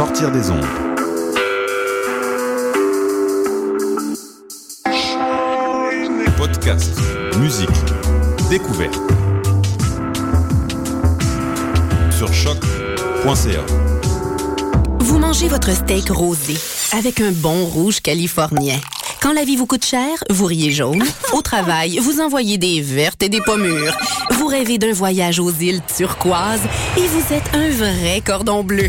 sortir des ondes. Podcast, musique, découverte. Sur choc.ca. Vous mangez votre steak rosé avec un bon rouge californien. Quand la vie vous coûte cher, vous riez jaune. Au travail, vous envoyez des vertes et des pommures. Vous rêvez d'un voyage aux îles turquoises et vous êtes un vrai cordon bleu.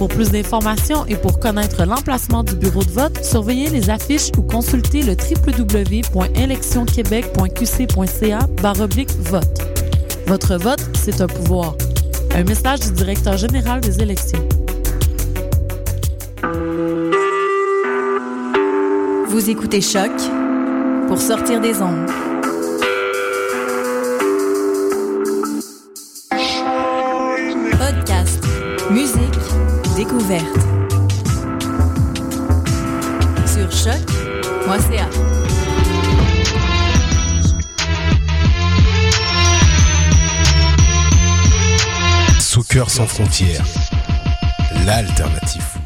Pour plus d'informations et pour connaître l'emplacement du bureau de vote, surveillez les affiches ou consultez le www.électionquebec.qc.ca vote. Votre vote, c'est un pouvoir. Un message du directeur général des élections. Vous écoutez Choc pour sortir des ondes. Sur choc.ca. Soccer sans frontières, l'alternative foot.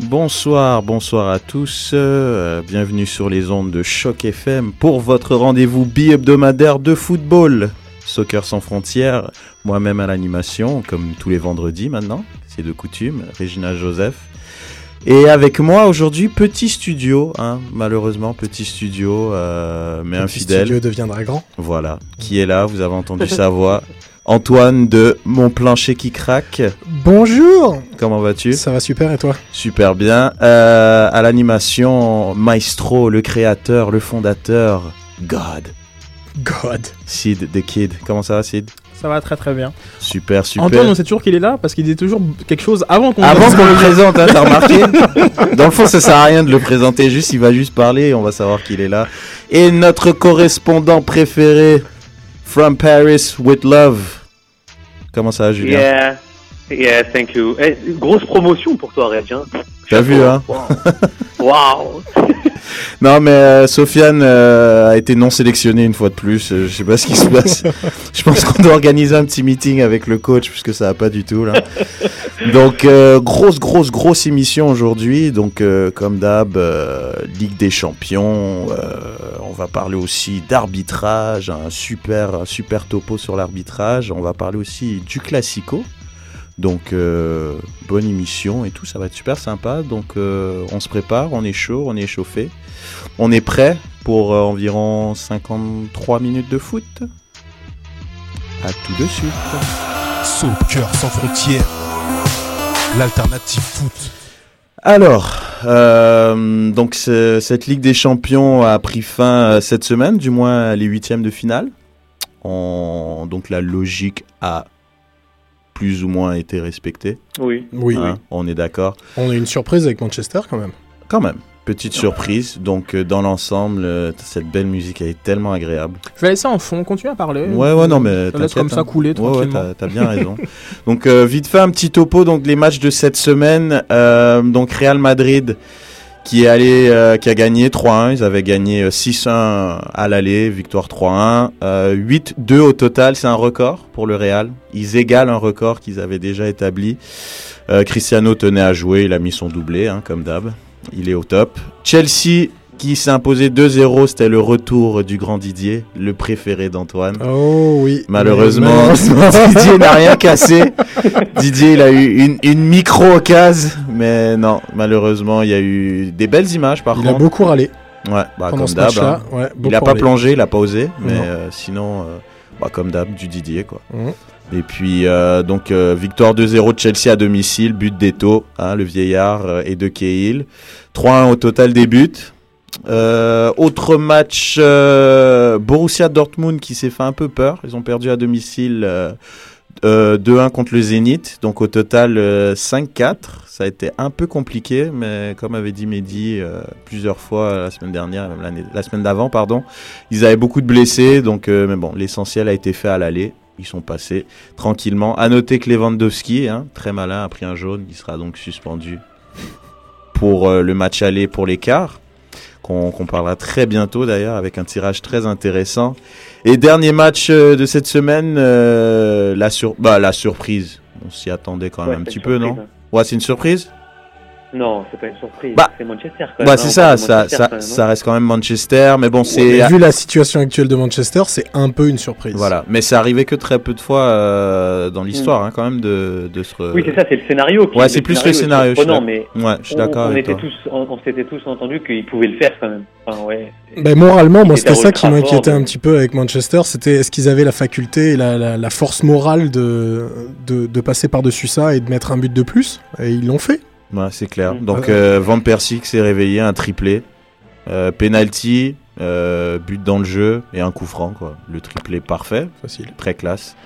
Bonsoir, bonsoir à tous. euh, bienvenue sur les ondes de Choc FM pour votre rendez-vous bi-hebdomadaire de football. Soccer sans frontières, moi-même à l'animation, comme tous les vendredis maintenant, c'est de coutume, Régina Joseph. Et avec moi aujourd'hui, petit studio, hein, malheureusement, petit studio, euh, mais Petit infidèle. studio deviendra grand. Voilà, qui est là, vous avez entendu sa voix. Antoine de Mon plancher qui craque. Bonjour Comment vas-tu? Ça va super et toi? Super bien. Euh, à l'animation, Maestro, le créateur, le fondateur, God. God. Sid, The Kid. Comment ça va, Sid? Ça va très très bien. Super, super. Antoine, on sait toujours qu'il est là parce qu'il dit toujours quelque chose avant qu'on Avant qu'on le présente, hein, t'as remarqué Dans le fond, ça sert à rien de le présenter, juste il va juste parler et on va savoir qu'il est là. Et notre correspondant préféré, From Paris with Love. Comment ça va, Julien? Yeah, yeah, thank you. Eh, grosse promotion pour toi, Reg. Hein. T'as vu, hein Wow. wow. Non, mais euh, Sofiane euh, a été non sélectionné une fois de plus. Euh, je sais pas ce qui se passe. je pense qu'on doit organiser un petit meeting avec le coach puisque ça va pas du tout là. Donc euh, grosse, grosse, grosse émission aujourd'hui. Donc euh, comme d'hab, euh, Ligue des Champions. euh, on va parler aussi d'arbitrage, un super, un super topo sur l'arbitrage. On va parler aussi du classico. Donc euh, bonne émission et tout, ça va être super sympa. Donc euh, on se prépare, on est chaud, on est échauffé. On est prêt pour euh, environ 53 minutes de foot. À tout de suite. Soccer sans frontières, l'alternative foot. Alors, donc ce- cette Ligue des Champions a pris fin cette semaine, du moins les huitièmes de finale. On- donc la logique a plus ou moins été respectée. Oui. Oui, hein, On est d'accord. on a une surprise avec Manchester quand même. Quand même, petite surprise. Donc euh, dans l'ensemble, euh, cette belle musique elle est tellement agréable. Je vais laisser en fond, continue à parler. Ouais, ouais, non, mais Ça laisse comme ça hein. couler Ouais, ouais, tranquillement. t'as, bien raison. donc, euh, vite fait, un petit topo. Donc, les matchs de cette semaine. euh, donc, Real Madrid qui est allé, euh, qui a gagné 3-1. Ils avaient gagné euh, 6-1 à l'aller, victoire 3-1. Euh, 8-2 au total, c'est un record pour le Real. Ils égalent un record qu'ils avaient déjà établi. Euh, Cristiano tenait à jouer, il a mis son doublé, hein, comme d'hab. Il est au top. Chelsea qui s'est imposé 2-0, c'était le retour du grand Didier, le préféré d'Antoine. Oh oui. Malheureusement, Didier n'a rien cassé. Didier, il a eu une, une micro-occasion, mais non, malheureusement, il y a eu des belles images par Il a contre. beaucoup râlé. Ouais, bah, comme d'hab. hein. Ouais, Il beaucoup a pas plongé, il a pas osé, mais euh, sinon, euh, bah, comme d'hab, du Didier quoi. Mhm. Et puis euh, donc euh, victoire 2-0 de Chelsea à domicile, but d'Eto, hein, le vieillard euh, et de Cahill. 3-1 au total des buts. Euh, autre match, euh, Borussia Dortmund qui s'est fait un peu peur. Ils ont perdu à domicile euh, euh, 2-1 contre le Zénith. Donc au total euh, 5-4. Ça a été un peu compliqué, mais comme avait dit Mehdi plusieurs fois la semaine dernière, même la semaine d'avant, pardon, ils avaient beaucoup de blessés. Donc, mais bon, l'essentiel a été fait à l'aller. Ils sont passés tranquillement. À noter que Lewandowski, hein, très malin, a pris un jaune. Il sera donc suspendu pour le match aller pour l'écart, qu'on parlera très bientôt d'ailleurs, avec un tirage très intéressant. Et dernier match euh, de cette semaine, euh, la, sur bah, la surprise. On s'y attendait quand même Ouais, un petit peu, non surprise, Ouais, c'est une surprise? Non, c'est pas une surprise. Bah, c'est Manchester quand même. Bah, hein, c'est ça, ça, Manchester ça, quand même, ça hein. reste quand même Manchester, mais bon, c'est. vu la situation actuelle de Manchester, c'est un peu une surprise. Voilà, mais c'est arrivé que très peu de fois euh, dans l'histoire, hein, quand même, de, de se. re- Oui, c'est ça, c'est le scénario. Qui, Ouais, c'est plus le scénario, je suis mais Ouais, je suis on, d'accord on avec était toi. tous, on, on s'était tous entendu qu'ils pouvaient le faire quand même. Enfin, ouais. Ben, moralement, moi, c'était ça qui m'inquiétait un petit peu avec Manchester. C'était est-ce qu'ils avaient la faculté et la, la- la force morale de, de, de passer par-dessus ça et de mettre un but de plus? Et ils l'ont fait. Ouais, c'est clair. Mm. Donc, Ouais. euh, Van Persie qui s'est réveillé, un triplé, euh, penalty, euh, but dans le jeu et un coup franc, quoi. Le triplé parfait, Facile. très classe.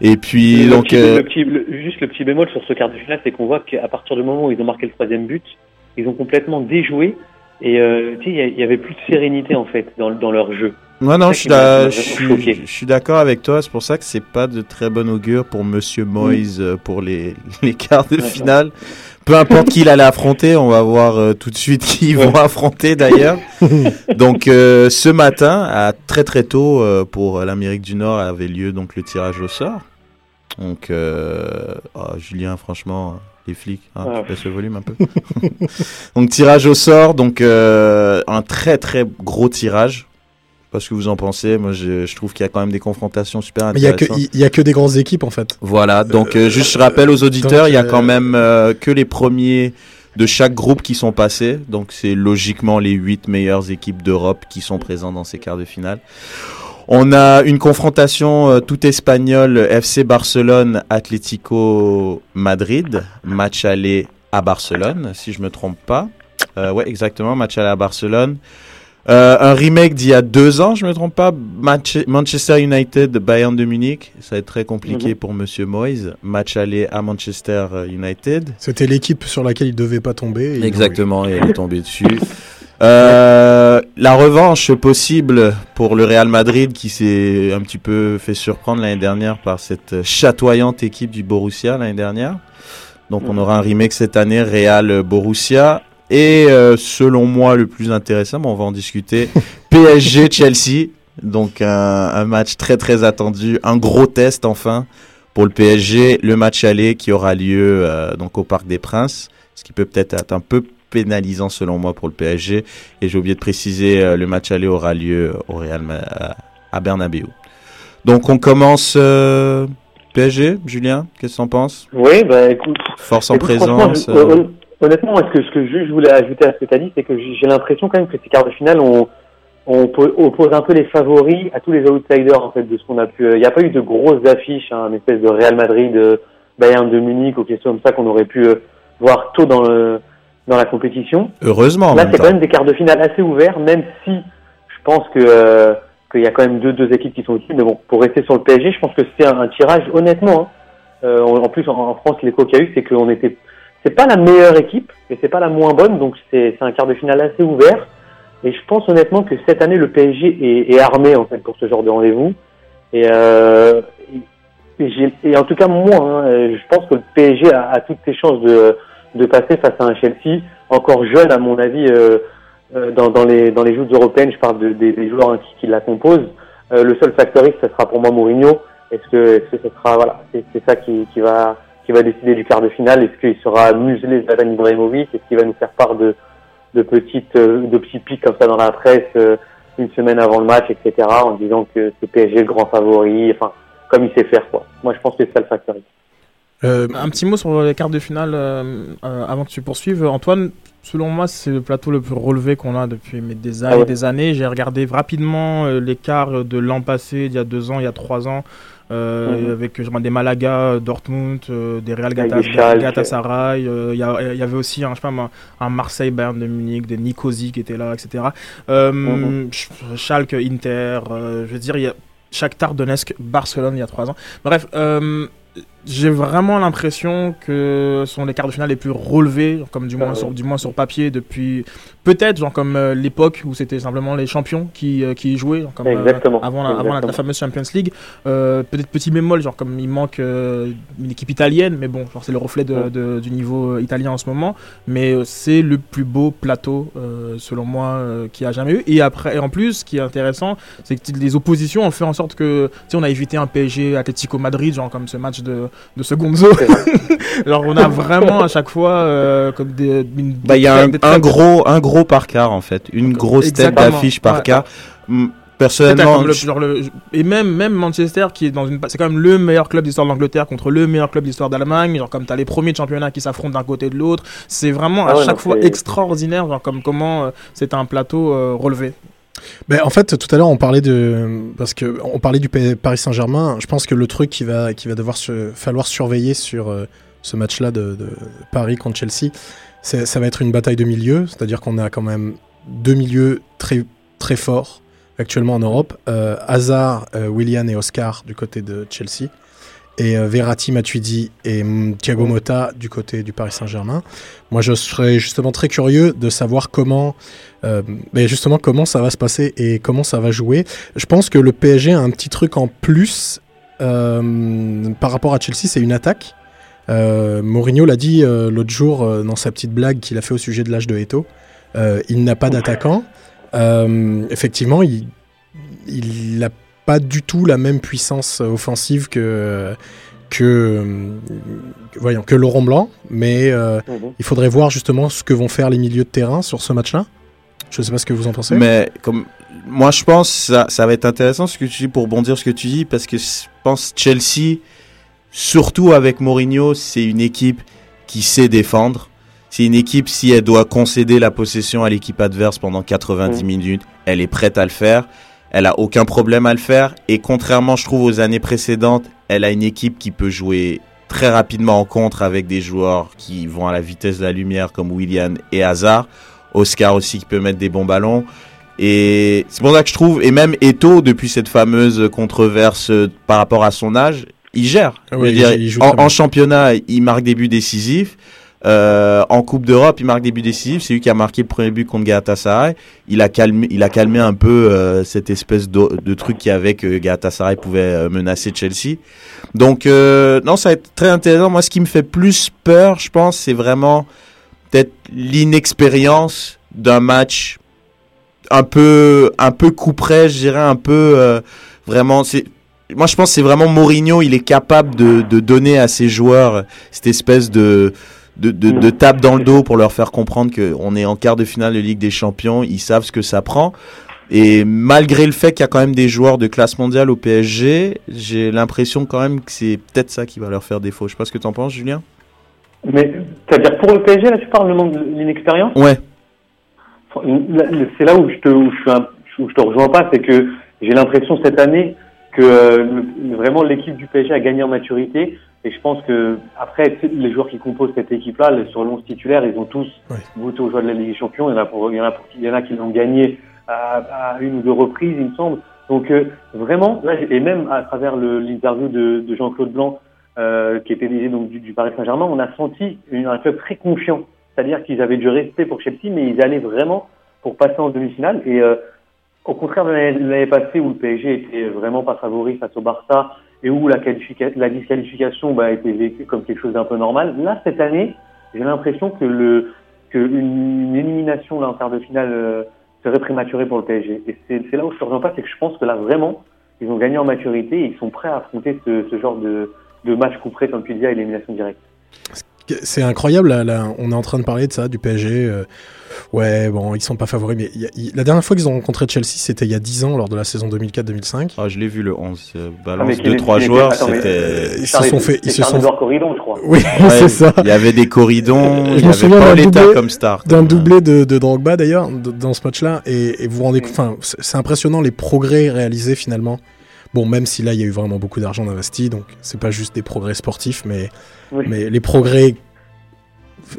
Et puis, le, donc. petit, euh, le petit- le- juste le petit bémol sur ce quart de finale, c'est qu'on voit qu'à partir du moment où ils ont marqué le troisième but, ils ont complètement déjoué. Et euh, tu sais, il y avait plus de sérénité en fait dans, dans leur jeu. Non, ça je suis, d'accord avec toi. C'est pour ça que c'est pas de très bon augure pour Monsieur Moyes euh, pour les, les quarts de finale. Peu importe qui il allait affronter, on va voir euh, tout de suite qui ils vont affronter d'ailleurs. donc euh, ce matin, à très très tôt euh, pour l'Amérique du Nord, avait lieu donc le tirage au sort. Donc oh, Julien, franchement, les flics, hein, Ah. tu baisses le volume un peu. donc tirage au sort, donc un très très gros tirage. Je sais pas ce que vous en pensez. Moi, je, je trouve qu'il y a quand même des confrontations super Mais il y a que intéressantes. il y a que des grandes équipes en fait. Voilà, donc euh, juste je rappelle aux auditeurs, donc, il y a euh, quand même euh, que les premiers de chaque groupe qui sont passés. Donc c'est logiquement les huit meilleures équipes d'Europe qui sont présentes dans ces quarts de finale. On a une confrontation euh, toute espagnole FC Barcelone Atlético Madrid, match aller à Barcelone si je me trompe pas. Euh, ouais, exactement, match aller à Barcelone. Euh, un remake d'il y a deux ans, je me trompe pas, Manche- Manchester United Bayern de Munich. Ça va être très compliqué Mhm. pour Monsieur Moyes. Match aller à Manchester United. C'était l'équipe sur laquelle il devait pas tomber. Exactement, et elle est tombée dessus. Euh, la revanche possible pour le Real Madrid qui s'est un petit peu fait surprendre l'année dernière par cette chatoyante équipe du Borussia l'année dernière. Donc on Mhm. aura un remake cette année Real Borussia et euh, selon moi le plus intéressant, bon, on va en discuter, PSG Chelsea. Donc un, un match très très attendu, un gros test enfin pour le PSG, le match aller qui aura lieu euh, donc au Parc des Princes, ce qui peut peut-être être un peu pénalisant selon moi pour le PSG. Et j'ai oublié de préciser, euh, le match aller aura lieu au Real Ma- à- Bernabeu. Donc on commence euh, PSG, Julien, qu'est-ce que t'en penses? Oui, bah écoute. Force en écoute, présence. euh, hon- honnêtement, est-ce que ce que je, voulais ajouter à ce que tu as dit, c'est que j'ai l'impression quand même que ces quarts de finale, on, on po- oppose un peu les favoris à tous les outsiders en fait de ce qu'on a pu. euh, Il n'y a pas eu de grosses affiches, hein, une espèce de Real Madrid, euh, Bayern de Munich ou quelque chose comme ça qu'on aurait pu euh, voir tôt dans le dans la compétition. heureusement en Là, c'est quand même des quarts de finale assez ouverts, même si je pense que euh, qu'il y a quand même deux deux équipes qui sont au-dessus. Mais bon, pour rester sur le PSG, je pense que c'est un, un tirage honnêtement. hein. Euh, en en plus, en, en France, l'écho qu'il y a eu, c'est qu'on était, c'est pas la meilleure équipe, mais c'est pas la moins bonne, donc c'est un quart de finale assez ouvert. Et je pense honnêtement que cette année, le PSG est, armé en fait pour ce genre de rendez-vous. Et, euh, en tout cas, moi, hein, je pense que le PSG a, toutes ses chances de, passer face à un Chelsea encore jeune, à mon avis, euh, euh, dans, les dans les joutes européennes. Je parle de, des, joueurs hein, qui, la composent. Le seul facteur ce sera pour moi Mourinho. Est-ce que, est-ce que ce sera voilà, c'est, ça qui va qui va décider du quart de finale. Est-ce qu'il sera muselé Zlatan Ibrahimovic? Est-ce qu'il va nous faire part de de petites, euh, de petits pics comme ça dans la presse euh, une semaine avant le match, etc., en disant que c'est PSG le grand favori, enfin, comme il sait faire, quoi. Moi, je pense que c'est ça le facteur. Euh, Un petit mot sur les quarts de finale euh, euh, avant que tu poursuives. Antoine, selon moi, c'est le plateau le plus relevé qu'on a depuis mais, des années Ah ouais. des années. J'ai regardé rapidement les quarts de l'an passé, il y a deux ans, il y a trois ans, euh, Mhm. avec je des Malaga, Dortmund, euh, des Real. Galatasaray. euh, Il y, il y avait aussi un, je sais pas, moi, un Marseille, Bayern de Munich, des Nicosie qui étaient là, etc. Euh. Sch- Schalke, Inter, euh, je veux dire, il y a Shakhtar Donetsk, Barcelone il y a trois ans. Bref, euh, j'ai vraiment l'impression que ce sont les quarts de finale les plus relevés, comme du moins, Ah sur, du moins sur papier depuis peut-être genre comme euh, l'époque où c'était simplement les champions qui, euh, qui y jouaient, genre comme euh, Exactement. avant, la, avant la- fameuse Champions League. Euh, peut-être petit bémol, genre comme il manque une équipe italienne, mais bon, genre c'est le reflet de, Ouais. de- du niveau italien en ce moment. Mais c'est le plus beau plateau euh, selon moi euh, qu'il a jamais eu. Et après, et en plus, ce qui est intéressant, c'est que les oppositions ont fait en sorte que, tu sais, on a évité un PSG Atlético Madrid, genre comme ce match de, de. C'est vrai. genre on a vraiment à chaque fois euh, comme des, une- Bah, il y a un, gros, un gros par quart en fait, une grosse tête d'affiche par Ouais. quart. Personnellement, le- genre le- et même même Manchester qui est dans une c'est quand même le meilleur club d'histoire de l'Angleterre contre le meilleur club d'histoire d'Allemagne genre comme tu as les premiers de championnat qui s'affrontent d'un côté et de l'autre c'est vraiment à Ah ouais, chaque fois extraordinaire genre comme comment euh, c'est un plateau euh, relevé Ben, en fait, tout à l'heure, on parlait de parce que on parlait du Paris Saint-Germain. Je pense que le truc qui va qui va devoir se falloir surveiller sur euh, ce match-là de, Paris contre Chelsea, ça va être une bataille de milieux. C'est-à-dire qu'on a quand même deux milieux très très forts actuellement en Europe. Euh, Hazard, euh, Willian et Oscar du côté de Chelsea. Et euh, Verratti, Matuidi et hum, Thiago Motta du côté du Paris Saint-Germain. Moi, je serais justement très curieux de savoir comment euh, mais justement, comment ça va se passer et comment ça va jouer Je pense que le PSG a un petit truc en plus euh, par rapport à Chelsea, c'est une attaque. Euh, Mourinho l'a dit l'autre jour dans sa petite blague qu'il a fait au sujet de l'âge de Eto. Il n'a pas d'attaquant. Effectivement, il il n'a pas du tout la même puissance offensive que que euh, voyons que Laurent Blanc, mais euh, Mhm. il faudrait voir justement ce que vont faire les milieux de terrain sur ce match-là. Je ne sais pas ce que vous en pensez. Mais comme moi, je pense ça, ça va être intéressant ce que tu dis pour bondir ce que tu dis parce que je pense Chelsea, surtout avec Mourinho, c'est une équipe qui sait défendre. C'est une équipe si elle doit concéder la possession à l'équipe adverse pendant 90 Mm. minutes, elle est prête à le faire. Elle a aucun problème à le faire et contrairement, je trouve, aux années précédentes, elle a une équipe qui peut jouer très rapidement en contre avec des joueurs qui vont à la vitesse de la lumière comme William et Hazard. Oscar aussi qui peut mettre des bons ballons. Et c'est pour ça que je trouve, et même Eto, depuis cette fameuse controverse par rapport à son âge, il gère. Ah il dire, il en championnat, il marque des buts décisifs. Euh, en Coupe d'Europe, il marque des buts décisifs. C'est lui qui a marqué le premier but contre Galatasaray. Il a calmé, il a calmé un peu euh, cette espèce de, de truc qui avait que Galatasaray pouvait euh, menacer Chelsea. Donc non, ça va être très intéressant. Moi, ce qui me fait plus peur, je pense, c'est vraiment peut-être l'inexpérience d'un match un peu un peu je dirais un peu vraiment moi je pense c'est vraiment Mourinho, il est capable de donner à ses joueurs cette espèce de de, de, de tape dans le dos pour leur faire comprendre qu'on est en quart de finale de Ligue des Champions, ils savent ce que ça prend. Et malgré le fait qu'il y a quand même des joueurs de classe mondiale au PSG, j'ai l'impression quand même que c'est peut-être ça qui va leur faire défaut. Je sais pas ce que tu en penses, Julien Mais, c'est-à-dire pour le PSG, là, tu parles le manque de- d'inexpérience Ouais. C'est là où je te, où je, suis un- où je te rejoins pas, c'est que j'ai l'impression cette année que euh, le- vraiment l'équipe du PSG a gagné en maturité. Et je pense que après les joueurs qui composent cette équipe-là, sur l'once titulaire, ils ont tous Ouais. goûté aux joueurs de la Ligue des Champions. Il y en a pour, il y en a pour il y en a qui l'ont gagné à, à une ou deux reprises, il me semble. Donc euh, vraiment, là, et même à travers le- l'interview de, de Jean-Claude Blanc, euh, qui était dirigé donc du, du Paris Saint-Germain, on a senti une- un club très confiant. C'est-à-dire qu'ils avaient du respect pour Chelsea, mais ils allaient vraiment pour passer en demi-finale. Et euh, au contraire de l'année passée où le PSG était vraiment pas favori face au Barça et où la, la disqualification bah, était vécue comme quelque chose d'un peu normal, là cette année, j'ai l'impression que le que une, une élimination là, en quart de finale euh, serait prématurée pour le PSG. Et c'est là où je ne reviens pas, c'est que je pense que là vraiment, ils ont gagné en maturité et ils sont prêts à affronter ce, ce genre de, de match couperé, comme tu disais, à élimination directe. C'est incroyable, là, là, on est en train de parler de ça, du PSG. euh, ouais, bon, ils sont pas favoris, mais il y a- la dernière fois qu'ils ont rencontré Chelsea, c'était il y a 10 ans, lors de la saison 2004-2005. Ah, je l'ai vu le 11. euh, Ah, balance est- 2-3 qu'il est- joueurs, c'était. euh, Ils se sont fait- ils se sont- Charles-Edouard Corridon, je crois. Oui, Ouais, c'est ça. Il y avait des corridons, Je il me y souviens doublé- comme star. D'un comme, doublé de, de Drogba d'ailleurs dans ce match-là et, et vous vous rendez compte, enfin c'est c'est impressionnant les progrès réalisés finalement. Bon, même si là il y a eu vraiment beaucoup d'argent investi, donc c'est pas juste des progrès sportifs, mais, Oui. mais les progrès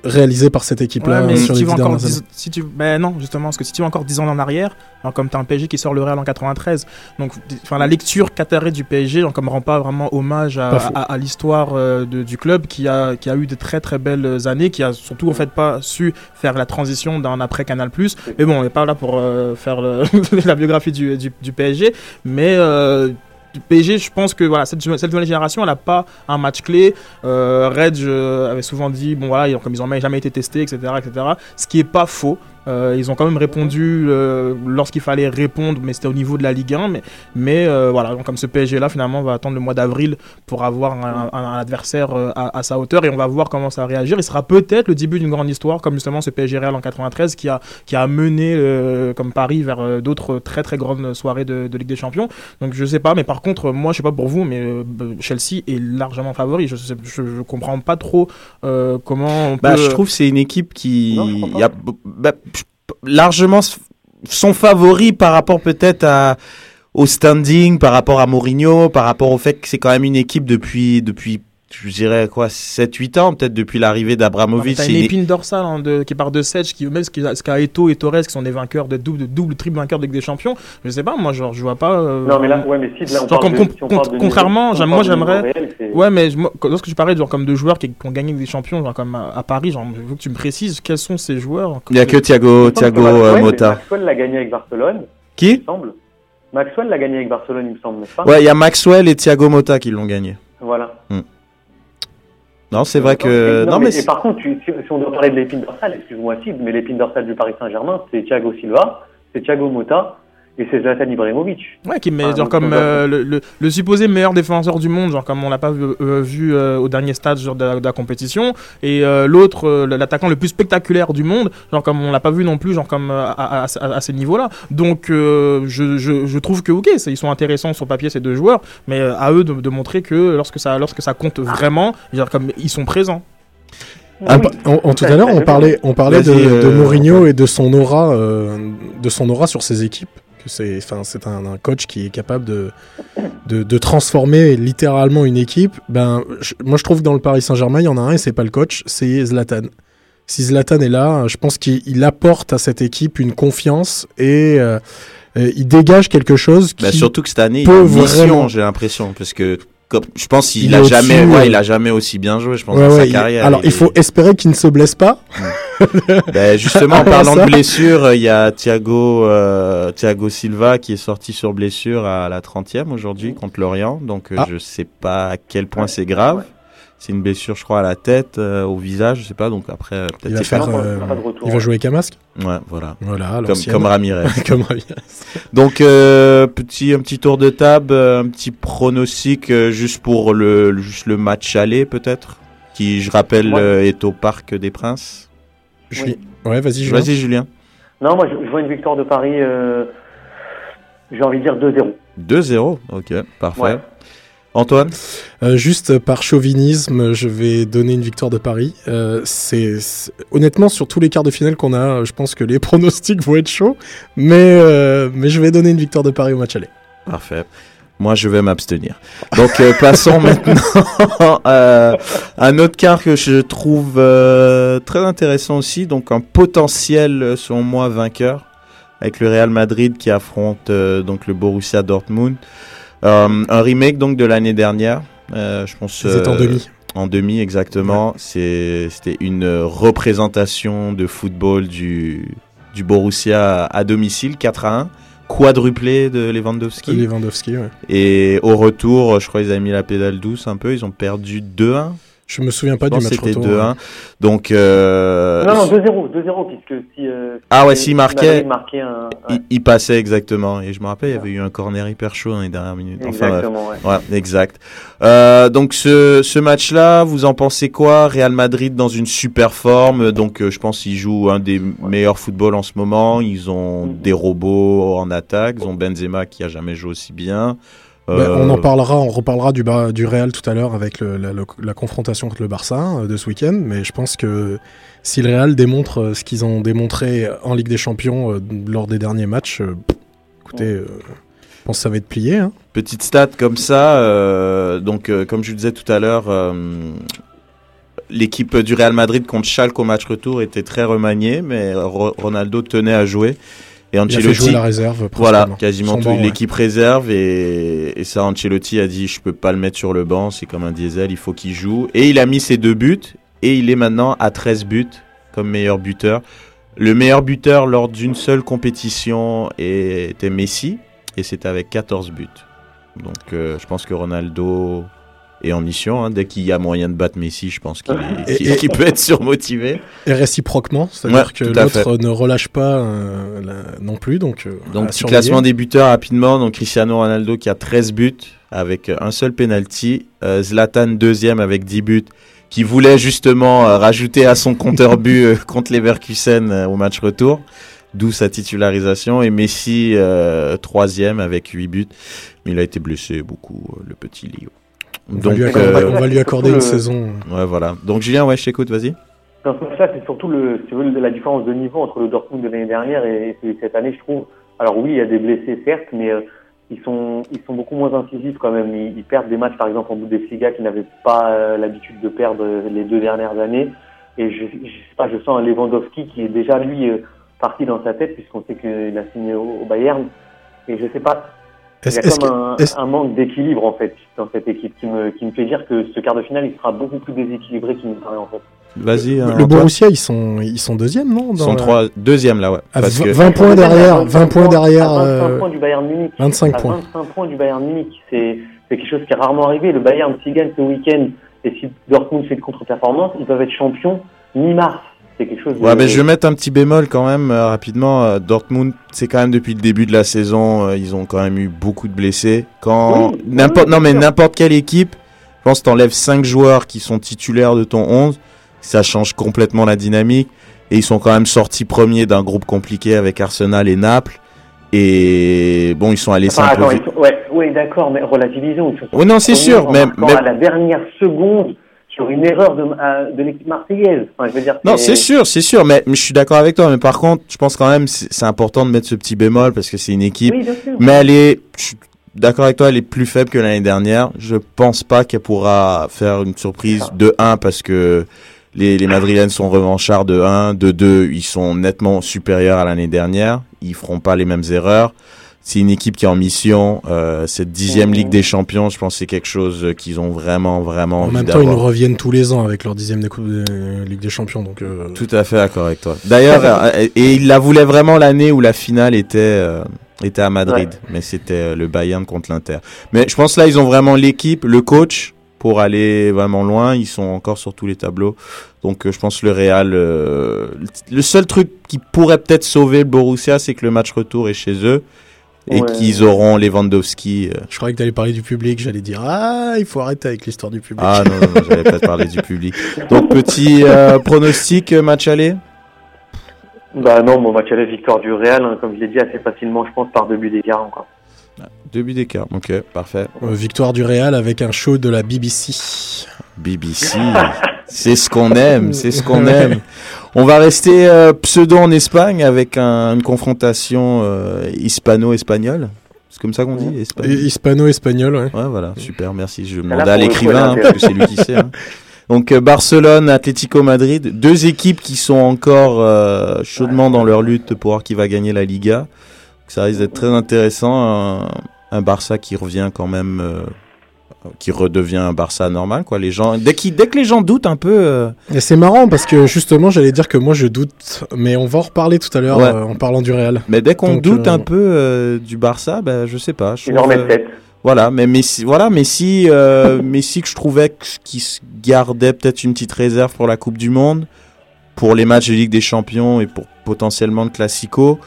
réalisés par cette équipe-là Ouais, mais sur si les tu vas dix encore dernières 10 si tu ben non justement parce que si tu vas encore 10 ans en arrière alors, comme tu as un PSG qui sort le Real en 93 donc enfin la lecture qatarie du PSG genre, comme rend pas vraiment hommage à, l'histoire euh, du club qui a qui a eu de très très belles années qui a surtout en fait pas su faire la transition d'un après Canal+ mais bon on n'est pas là pour euh, faire le- la biographie du, du, du PSG mais euh, PSG, je pense que voilà, cette, nouvelle génération, elle n'a pas un match clé. Euh, euh, avait souvent dit, bon voilà, comme ils n'ont jamais été testés, etc., etc. Ce qui est pas faux. Euh, ils ont quand même répondu euh, lorsqu'il fallait répondre, mais c'était au niveau de la Ligue 1. Mais, mais euh, voilà, donc comme ce PSG-là, finalement, va attendre le mois d'avril pour avoir un, un- un adversaire euh, à, à sa hauteur et on va voir comment ça va réagir. Il sera peut-être le début d'une grande histoire, comme justement ce PSG Real en 93 qui a, qui a mené euh, comme Paris vers euh, d'autres très très grandes soirées de, de Ligue des Champions. Donc je sais pas, mais par contre, moi je sais pas pour vous, mais euh, Chelsea est largement favori. Je, sais, je, je comprends pas trop euh, comment on Bah, peut. je trouve que c'est une équipe qui Non, je largement sont favoris par rapport peut-être à au standing, par rapport à Mourinho, par rapport au fait que c'est quand même une équipe depuis depuis je dirais quoi 7 8 ans peut-être depuis l'arrivée d'Abramovich. T'as C'est une une- épine dorsale hein, de- qui part de Sedge, qui même ce qu'a Eto'o et Torres, qui sont des vainqueurs de double, de double, triple vainqueurs de Ligue des Champions. Je sais pas, moi, genre, je vois pas. euh, Non, mais là, ouais, mais si, là, on Genre, parle comme- de- si on con- parle de niveau- contrairement, on moi, j'aimerais- Ouais, mais je- moi, lorsque tu parlais genre, comme de joueurs qui, qui ont gagné des champions, genre, comme à, à Paris, genre, je veux que tu me précises quels sont ces joueurs. Il y a que Thiago Il Thiago Maxwell, euh, Mota. Maxwell l'a gagné avec Barcelone, il Qui me semble. Maxwell l'a gagné avec Barcelone, il me semble, n'est-ce pas Ouais, il y a Maxwell et Thiago Mota qui l'ont gagné. Voilà. Non, c'est vrai que Et- non mais, et c'est- par contre, tu- si, si on doit parler de l'épine dorsale, excuse-moi Sid, mais l'épine dorsale du Paris Saint-Germain, c'est Thiago Silva, c'est Thiago Motta et c'est Zlatan Ibrahimovic. Ouais, qui met Ah, genre comme on euh, le, le, le supposé meilleur défenseur du monde, genre comme on l'a pas vu, euh, vu euh, au dernier stade genre, de, la, de la compétition, et euh, l'autre, euh, l'attaquant le plus spectaculaire du monde, genre comme on l'a pas vu non plus, genre comme euh, à, à, à- à ces niveaux-là. Donc euh, je, je, je trouve que ok, ils sont intéressants sur papier ces deux joueurs, mais euh, à eux de, de montrer que lorsque ça, lorsque ça compte vraiment, genre comme ils sont présents. Ah, Oui. En, en tout à l'heure, on parlait, on parlait de, euh, Mourinho et de son aura, euh, de son aura sur ses équipes. Que c'est, enfin, c'est un, un coach qui est capable de, de, de transformer littéralement une équipe. Ben, je- moi, je trouve que dans le Paris Saint-Germain, il y en a un et c'est pas le coach, c'est Zlatan. Si Zlatan est là, je pense qu'il il apporte à cette équipe une confiance et euh, il dégage quelque chose qui bah, surtout que cette année il peut a une mission, vraiment- j'ai l'impression parce que comme, je pense qu'il Il a jamais ouais, il a jamais aussi bien joué je pense Ouais, dans ouais, sa il- carrière. Alors, il, faut espérer qu'il ne se blesse pas. Ben, justement, en parlant de blessure, il y a Thiago, euh, Thiago Silva qui est sorti sur blessure à la 30e aujourd'hui contre Lorient. Donc, euh, Ah. je sais pas à quel point c'est grave. C'est une blessure, je crois, à la tête, euh, au visage, je sais pas. Donc après, euh, Il peut-être va c'est faire, pas- euh, pas de retour, il va jouer avec un masque. Ouais, voilà. Voilà, Comme, Ramirez. Comme Ramirez. Donc, euh, petit, un petit tour de table, un petit pronostic euh, juste pour le, juste le match aller, peut-être. Qui, je rappelle, Ouais. euh, est au Parc des Princes. Je suis- Ouais, vas-y, Julien. Vas-y, Julien. Non, moi, je, je vois une victoire de Paris, euh, j'ai envie de dire 2-0. 2-0. Ok, parfait. Ouais. Antoine Euh, juste par chauvinisme, je vais donner une victoire de Paris. Euh, c'est honnêtement sur tous les quarts de finale qu'on a, je pense que les pronostics vont être chauds, mais euh, mais je vais donner une victoire de Paris au match aller. Parfait. Moi, je vais m'abstenir. Donc, euh, passons maintenant à un autre quart que je trouve euh, très intéressant aussi. Donc, un potentiel, selon moi, vainqueur avec le Real Madrid qui affronte euh, donc le Borussia Dortmund. Euh, un remake donc de l'année dernière. Euh, je pense. Ils étaient en euh, demi. En demi, exactement. C'était une représentation de football du, du Borussia à domicile, 4 à 1. Quadruplé de Lewandowski. Lewandowski, ouais. Et au retour, je crois qu'ils avaient mis la pédale douce un peu. Ils ont perdu 2-1. Je me souviens pas Je du pense match que c'était retour. 2-1. Donc, euh, Non, non, 2-0, 2-0, puisque si. euh, Ah ouais, si s'il marquait, un. il, il passait exactement. Et je me rappelle, il y avait eu un corner hyper chaud dans les dernières minutes. Enfin, bref. Exactement, ouais. Ouais, exact. Euh, donc ce, ce match-là, vous en pensez quoi Real Madrid dans une super forme, donc euh, je pense qu'ils jouent un des meilleurs footballs en ce moment. Ils ont Mhm. des robots en attaque, ils ont Benzema qui a jamais joué aussi bien. Ben, Euh, on en parlera, on reparlera du, Real tout à l'heure avec le- la, le- la confrontation contre le Barça euh, de ce week-end. Mais je pense que si le Real démontre euh, ce qu'ils ont démontré en Ligue des Champions lors des derniers matchs, écoutez, je pense que ça va être plié. Hein. Petite stat comme ça, euh, donc euh, comme je vous disais tout à l'heure, euh, l'équipe du Real Madrid contre Schalke au match retour était très remaniée, mais Ro- Ronaldo tenait à jouer. Et Il a fait Ancelotti, jouer la réserve. Voilà, quasiment Son toute banc, ouais. l'équipe réserve et, et ça Ancelotti a dit je peux pas le mettre sur le banc, c'est comme un diesel, il faut qu'il joue. Et il a mis ses deux buts et il est maintenant à 13 buts comme meilleur buteur. Le meilleur buteur lors d'une seule compétition était Messi et c'était avec 14 buts. Donc euh, je pense que Ronaldo est en mission. hein. Dès qu'il y a moyen de battre Messi, je pense qu'il Et- et- peut être surmotivé. Et réciproquement, c'est-à-dire Ouais, que l'autre ne relâche pas euh, la- non plus. Donc, euh, Donc, petit classement des buteurs rapidement. Donc, Cristiano Ronaldo qui a 13 buts avec euh, un seul penalty. Euh, Zlatan deuxième avec 10 buts qui voulait justement rajouter à son compteur but contre Leverkusen au match retour. D'où sa titularisation. Et Messi euh, troisième avec 8 buts. Mais il a été blessé beaucoup, euh, le petit Lio. On, va Donc, lui accorder, euh, on va lui accorder une le- saison. ouais, voilà. Donc, Julien, ouais, je t'écoute, vas-y. Dans ce match-là, c'est surtout le, si tu veux, la différence de niveau entre le Dortmund de l'année dernière et celui de cette année, je trouve. Alors oui, il y a des blessés, certes, mais euh, ils sont, ils sont beaucoup moins incisifs quand même. Ils, ils perdent des matchs, par exemple, en Bundesliga, qu'ils n'avaient pas euh, l'habitude de perdre les deux dernières années. Et je, je sais pas, je sens un Lewandowski qui est déjà, lui, euh, parti dans sa tête, puisqu'on sait qu'il a signé au, au Bayern. Et je sais pas, il y a comme que- un, un manque d'équilibre, en fait, dans cette équipe, qui me, qui me fait dire que ce quart de finale, il sera beaucoup plus déséquilibré qu'il me paraît, en fait. Vas-y. hein, le Antoine. Borussia, ils sont, ils sont deuxième, non Ils sont la- trois, deuxième là, ouais. À Parce 20, que 20 points derrière, 20 points derrière, À 25 euh, points du Bayern Munich. 25 À points. 25 points du Bayern Munich. C'est c'est quelque chose qui est rarement arrivé. Le Bayern, s'il gagne ce week-end et si Dortmund fait de contre-performance, ils peuvent être champions mi-mars. C'est quelque chose de... Ouais, mais je vais mettre un petit bémol quand même euh, rapidement. Euh, Dortmund, c'est quand même depuis le début de la saison, euh, ils ont quand même eu beaucoup de blessés. Quand Oui, n'importe, oui, non mais n'importe quelle équipe, je pense, que t'enlèves 5 joueurs qui sont titulaires de ton 11, ça change complètement la dynamique. Et ils sont quand même sortis premiers d'un groupe compliqué avec Arsenal et Naples. Et bon, ils sont allés Enfin, s'imposer. ouais, ouais d'accord, mais relativisons. Ils sont Oui, non, c'est sûr, à la dernière seconde sur une erreur de, euh, de l'équipe marseillaise. Enfin, je veux dire, Non, c'est sûr, c'est sûr, mais, mais je suis d'accord avec toi. Mais par contre, je pense quand même c'est c'est important de mettre ce petit bémol parce que c'est une équipe Oui, bien sûr. Mais elle est, je suis d'accord avec toi, elle est plus faible que l'année dernière. Je pense pas qu'elle pourra faire une surprise de 1 parce que les, les Madrilènes sont revanchards de 1, de 2, ils sont nettement supérieurs à l'année dernière. Ils feront pas les mêmes erreurs. C'est une équipe qui est en mission. Euh, cette dixième. Ligue des Champions, je pense que c'est quelque chose qu'ils ont vraiment, vraiment En envie même temps, ils nous reviennent tous les ans avec leur dixième des Coupes de Ligue des Champions. Donc, euh, Tout à fait d'accord avec toi. D'ailleurs, euh, et il la voulait vraiment l'année où la finale était euh, était à Madrid, mais c'était euh, le Bayern contre l'Inter. Mais je pense là, ils ont vraiment l'équipe, le coach pour aller vraiment loin. Ils sont encore sur tous les tableaux. Donc, euh, je pense le Real. euh, le seul truc qui pourrait peut-être sauver le Borussia, c'est que le match retour est chez eux et Ouais. qu'ils auront Lewandowski. euh, je croyais que t'allais parler du public. J'allais dire, ah, il faut arrêter avec l'histoire du public. Ah non, non, non, j'allais pas te parler du public. Donc, petit euh, pronostic euh, match aller? Bah non, mon match à la victoire du Real, hein, comme je l'ai dit assez facilement, je pense, par deux buts d'écart encore. Deux buts d'écart. Ok, parfait. Euh, victoire du Real avec un show de la BBC. BBC, c'est ce qu'on aime, c'est ce qu'on aime. On va rester euh, pseudo en Espagne avec un- une confrontation euh, hispano-espagnole. C'est comme ça qu'on dit. Hispano-espagnol, ouais. Ouais, voilà, super, merci. Je pour à l'écrivain, hein, parce que c'est lui qui sait. hein. Donc euh, Barcelone, Atlético Madrid, deux équipes qui sont encore euh, chaudement dans leur lutte pour voir qui va gagner la Liga. Ça risque d'être très intéressant. Un, un Barça qui revient quand même, euh, qui redevient un Barça normal, quoi. Les gens, dès, qu'ils- dès que les gens doutent un peu, euh, Et c'est marrant parce que justement, j'allais dire que moi je doute, mais on va en reparler tout à l'heure Ouais. euh, en parlant du Real. mais dès qu'on doute euh, un peu euh, du Barça, ben je sais pas. Je trouve, euh. Voilà, mais Messi, voilà, Messi, euh, Messi que je trouvais se gardait peut-être une petite réserve pour la Coupe du Monde, pour les matchs de Ligue des Champions et pour potentiellement le Classico.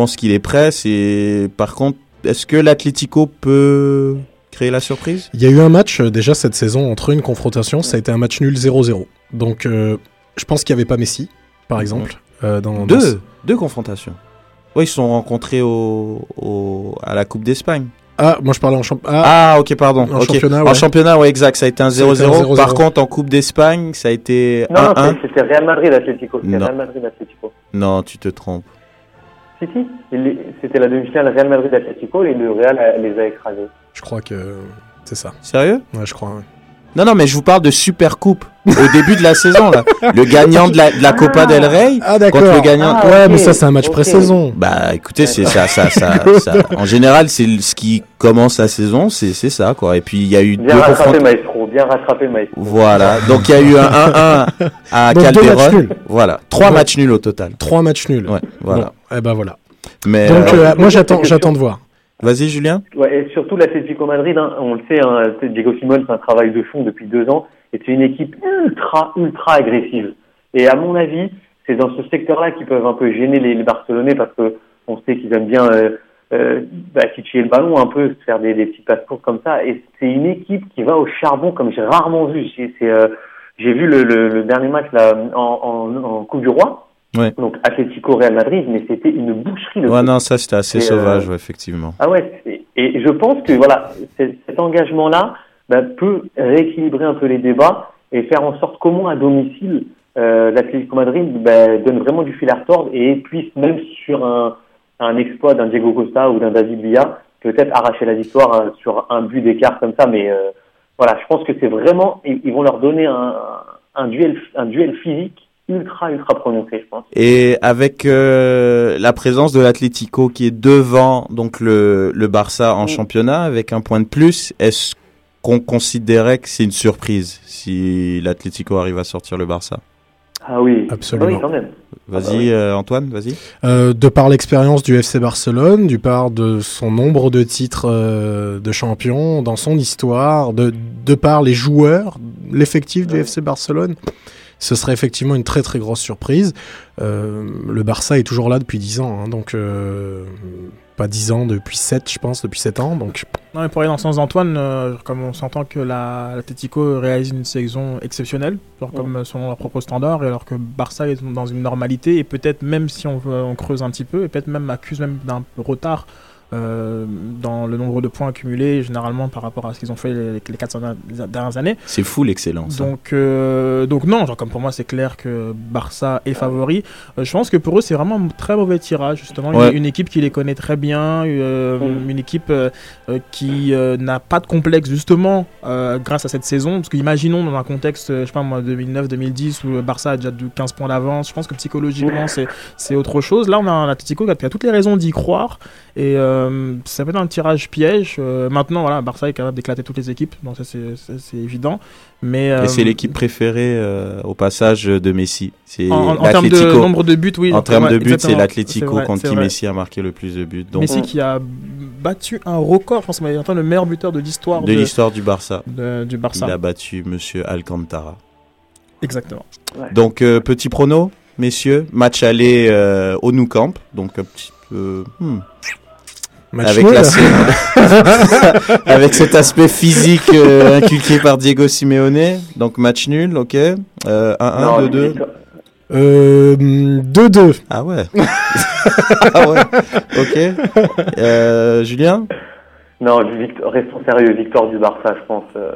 Je pense qu'il est prêt. C'est par contre, est-ce que l'Atlético peut créer la surprise? Il y a eu un match euh, déjà cette saison entre une confrontation, ça a été un match nul 0-0. Donc euh, je pense qu'il n'y avait pas Messi, par exemple. euh, dans, Deux, deux confrontations. Oui, ils se sont rencontrés au, au- à la Coupe d'Espagne. Ah, moi je parlais en championnat. Ah, Ah, ok, pardon. En championnat, En ouais. championnat, ouais, exact. Ça a été un Ça a été un 0-0. 0-0. Par contre, en Coupe d'Espagne, ça a été Non, non, 1-1. c'est- c'était Real Madrid Atlético. C'était Non. Real Madrid Atlético. Non, tu te trompes. Si, si. C'était la demi-finale Real Madrid Atlético et le Real les a écrasés. je crois que c'est ça. Sérieux? Ouais, je crois. ouais. Non, non, mais je vous parle de Super Coupe au début de la saison là. Le gagnant de la, de la Copa del Rey Ah contre le gagnant. Ah, ouais, ok, mais ça c'est un match ok. pré-saison. Bah, écoutez, c'est ça, ça, ça, ça. En général, c'est ce qui commence la saison, c'est c'est ça quoi. Et puis il y a eu deux Bien rattrapé, confrontations. Maestro. Bien rattrapé, Maestro. Voilà. Donc il y a eu un 1-1 à Donc, deux matchs Calderon. nuls. Voilà. Trois Ouais. matchs nuls au total. Trois matchs nuls. Ouais. Voilà. Bon, eh ben voilà. Mais Donc euh, euh, moi j'attends, de voir. Vas-y, Julien. Ouais, et surtout l'Atlético Madrid, hein, on le sait, hein, Diego Simon c'est un travail de fond depuis deux ans, et c'est une équipe ultra, ultra agressive. Et à mon avis, c'est dans ce secteur-là qu'ils peuvent un peu gêner les, Barcelonais parce que on sait qu'ils aiment bien euh, euh, bah, le ballon un peu, faire des, des petits passes-courts comme ça. Et c'est une équipe qui va au charbon comme j'ai rarement vu. Euh, j'ai vu le, dernier match là en, en Coupe du Roi. Ouais. Donc Atlético Real Madrid, mais c'était une boucherie. Le Ouais, non, ça c'était assez Et, sauvage, euh, ouais, effectivement. Ah ouais, et, et je pense que voilà, cet engagement-là bah, peut rééquilibrer un peu les débats et faire en sorte comment à domicile euh, l'Atlético Madrid bah, donne vraiment du fil à retordre et puisse même sur un, un exploit d'un Diego Costa ou d'un David Villa peut-être arracher la victoire hein, sur un but d'écart comme ça. Mais euh, voilà, je pense que c'est vraiment ils, ils vont leur donner un, un duel un duel physique ultra ultra prononcé, je pense. Et avec euh, la présence de l'Atlético qui est devant donc le, le Barça en Mm. championnat avec un point de plus, est-ce qu'on considérait que c'est une surprise si l'Atlético arrive à sortir le Barça? Ah oui, Absolument. Ah oui, quand même. Vas-y bah oui. euh, Antoine, vas-y. Euh, de par l'expérience du FC Barcelone, du par de son nombre de titres euh, de champion dans son histoire, de, de par les joueurs, l'effectif du Ouais. FC Barcelone, ce serait effectivement une très très grosse surprise. Euh, le Barça est toujours là depuis 10 ans, hein, donc euh, pas 10 ans, depuis 7 je pense, depuis 7 ans. Donc Non, mais pour aller dans le sens d'Antoine, euh, comme on s'entend que la l'Atlético réalise une saison exceptionnelle, genre comme selon leurs propres standards, et alors que Barça est dans une normalité, et peut-être même si on creuse un petit peu, et peut-être même accuse même d'un retard euh, dans le nombre de points accumulés, généralement par rapport à ce qu'ils ont fait les, les 400 dernières années. C'est fou l'excellence. hein. Donc, euh, donc non, genre comme pour moi c'est clair que Barça est favori. Euh, je pense que pour eux c'est vraiment un très mauvais tirage justement. Une- Ouais. Une, équipe qui les connaît très bien, euh, une équipe qui euh, n'a pas de complexe justement euh, grâce à cette saison. Parce que imaginons dans un contexte, je sais pas moi, 2009-2010 où le Barça a déjà de 15 points d'avance. Je pense que psychologiquement c'est c'est autre chose. Là on a un Atletico qui a toutes les raisons d'y croire et euh, ça peut être un tirage piège. Euh, maintenant voilà, Barça est capable d'éclater toutes les équipes, donc ça c'est- évident. Mais euh, Et c'est l'équipe préférée euh, au passage de Messi. C'est en, en- en termes de nombre de buts, oui. En termes de buts, c'est l'Atlético contre qui. Messi a marqué le plus de buts. Donc, Messi qui a battu un record, je pense qu'il est le meilleur buteur de l'histoire de de, l'histoire du Barça. de- du Barça. Il a battu Monsieur Alcantara. Exactement. Donc euh, petit prono, messieurs, match aller euh, au Nou Camp, donc un petit peu hmm, match avec la avec cet aspect physique euh, inculqué par Diego Simeone. Donc match nul, ok. Euh, 1-1, Non, 2-2. victoire- Euh, 2-2. Ah ouais. ah ouais. Ok. Euh, Julien? Non, victoire- restons sérieux, victoire du Barça, je pense, euh,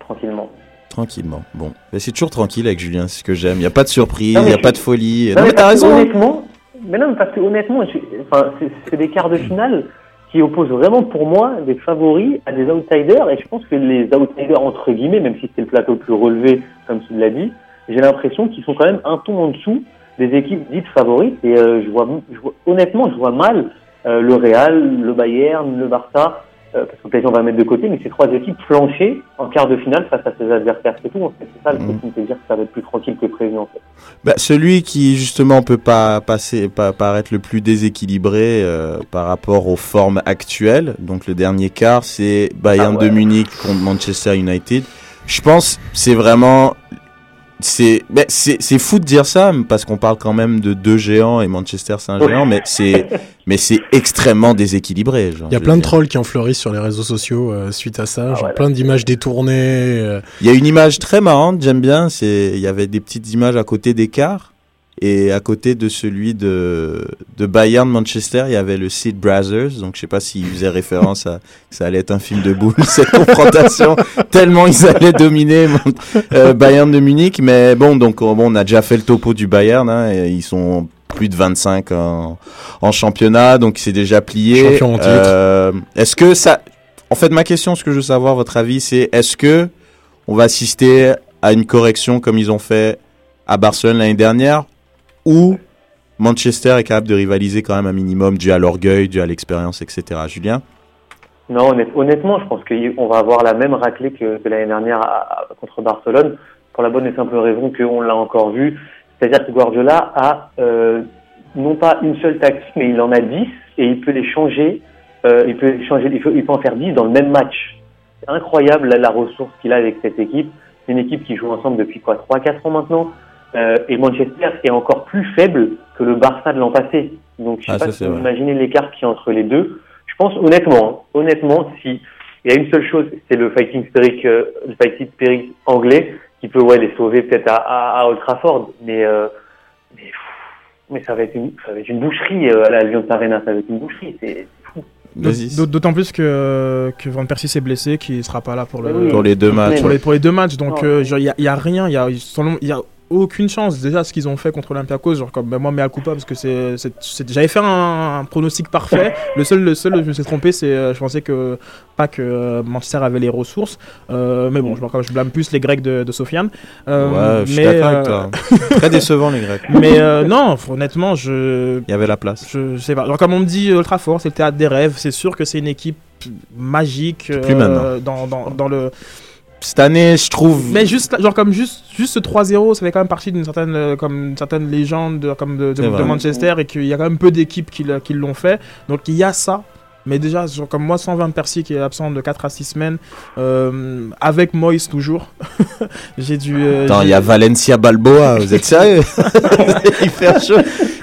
tranquillement. Tranquillement. Bon, mais c'est toujours tranquille avec Julien, c'est ce que j'aime. Il y a pas de surprise, il mais y a je- pas de folie. Non, Non, mais t'as raison. hein. Honnêtement, mais non, parce que honnêtement, enfin, c'est- des quarts de finale qui opposent vraiment pour moi des favoris à des outsiders. Et je pense que les outsiders, entre guillemets, même si c'est le plateau le plus relevé, comme tu l'as dit, j'ai l'impression qu'ils sont quand même un ton en dessous des équipes dites favorites. Et euh, je vois, je vois- honnêtement, je vois mal euh, le Real, le Bayern, le Barça parce que PSG on va mettre de côté, mais ces trois équipes flancher en quart de finale face à ses adversaires, c'est tout. En fait. C'est ça le Mhm. truc qui me fait dire que ça va être plus tranquille que prévu en fait. Bah, celui qui justement peut pas passer, pas paraître le plus déséquilibré euh, par rapport aux formes actuelles. Donc le dernier quart, c'est Bayern Ah ouais. de Munich contre Manchester United. Je pense c'est vraiment c'est mais c'est c'est fou de dire ça parce qu'on parle quand même de deux géants et Manchester c'est un Ouais. géant, mais c'est mais c'est extrêmement déséquilibré. genre, Il y a je plein de trolls qui ont fleuri sur les réseaux sociaux euh, suite à ça, Ah genre plein d'images détournées. euh, Il y a une image très marrante, j'aime bien. C'est, il y avait des petites images à côté d'écart et à côté de celui de de Bayern Manchester, il y avait le Seed Brothers. Donc je sais pas s'ils faisaient référence à que ça allait être un film de boule cette confrontation tellement ils allaient dominer euh, Bayern de Munich. Mais bon, donc bon, on a déjà fait le topo du Bayern. Hein, et ils sont plus de 25 en, en championnat, donc c'est déjà plié. Champion en titre. Euh, est-ce que ça en fait, ma question, ce que je veux savoir, votre avis, c'est est-ce que on va assister à une correction comme ils ont fait à Barcelone l'année dernière, ou Manchester est capable de rivaliser quand même un minimum dû à l'orgueil, dû à l'expérience, etc. Julien? Non, honnête- honnêtement, je pense qu'on va avoir la même raclée que, l'année dernière contre Barcelone, pour la bonne et simple raison qu'on l'a encore vu. C'est-à-dire que Guardiola a euh, non pas une seule tactique, mais il en a 10 et il peut les changer. euh, il peut les changer, il peut, il peut en faire 10 dans le même match. C'est incroyable la, la ressource qu'il a avec cette équipe. C'est une équipe qui joue ensemble depuis quoi 3-4 ans maintenant. Euh, et Manchester est encore plus faible que le Barça de l'an passé. Donc je sais Ah, pas ça, si c'est vous vrai. imaginez l'écart qu'il y a entre les deux. Je pense honnêtement, hein, honnêtement, si il y a une seule chose, c'est le fighting spirit, euh, le fighting spirit anglais qui peut ouais les sauver peut-être à, à, à Old Trafford, mais euh, mais, pff, mais ça va être une ça va être une boucherie euh, à la Allianz Arena, ça va être une boucherie, c'est. D'aut- D'autant plus que, que Van Persie s'est blessé, qu'il sera pas là pour, le, Oui. Pour les deux matchs. pour, les, pour les deux matchs. Donc, euh, il y, a- y a rien, il y a, selon- il y a aucune chance. Déjà, ce qu'ils ont fait contre Olympiakos, genre, comme ben, moi, mais à Coupa, parce que c'est, j'avais fait un, un pronostic parfait. le seul, le seul, je me suis trompé, c'est, euh, je pensais que pas que euh, Manchester avait les ressources. Euh, mais bon, je, je blâme plus les Grecs de, de Sofiane. Euh, ouais, je suis mais, d'accord avec euh, toi. Très décevant les Grecs. Mais euh, non, honnêtement, je, Il y avait la place. je sais pas. Genre, comme on me dit, Ultra Fort, c'est le théâtre des rêves. C'est sûr que c'est une équipe magique euh, dans, dans, dans le. Cette année, je trouve. Mais juste, genre comme juste, juste ce 3-0, ça fait quand même partie d'une certaine, euh, comme une certaine légende de- comme de. Manchester et qu'il y a quand même peu d'équipes qui l'ont fait. Donc il y a ça. Mais déjà, genre, comme moi, 120 Percy qui est absent de 4 à 6 semaines, euh, avec Moïse toujours, j'ai dû. euh, Attends, il y a Valencia Balboa, vous êtes sérieux? Il fait chaud.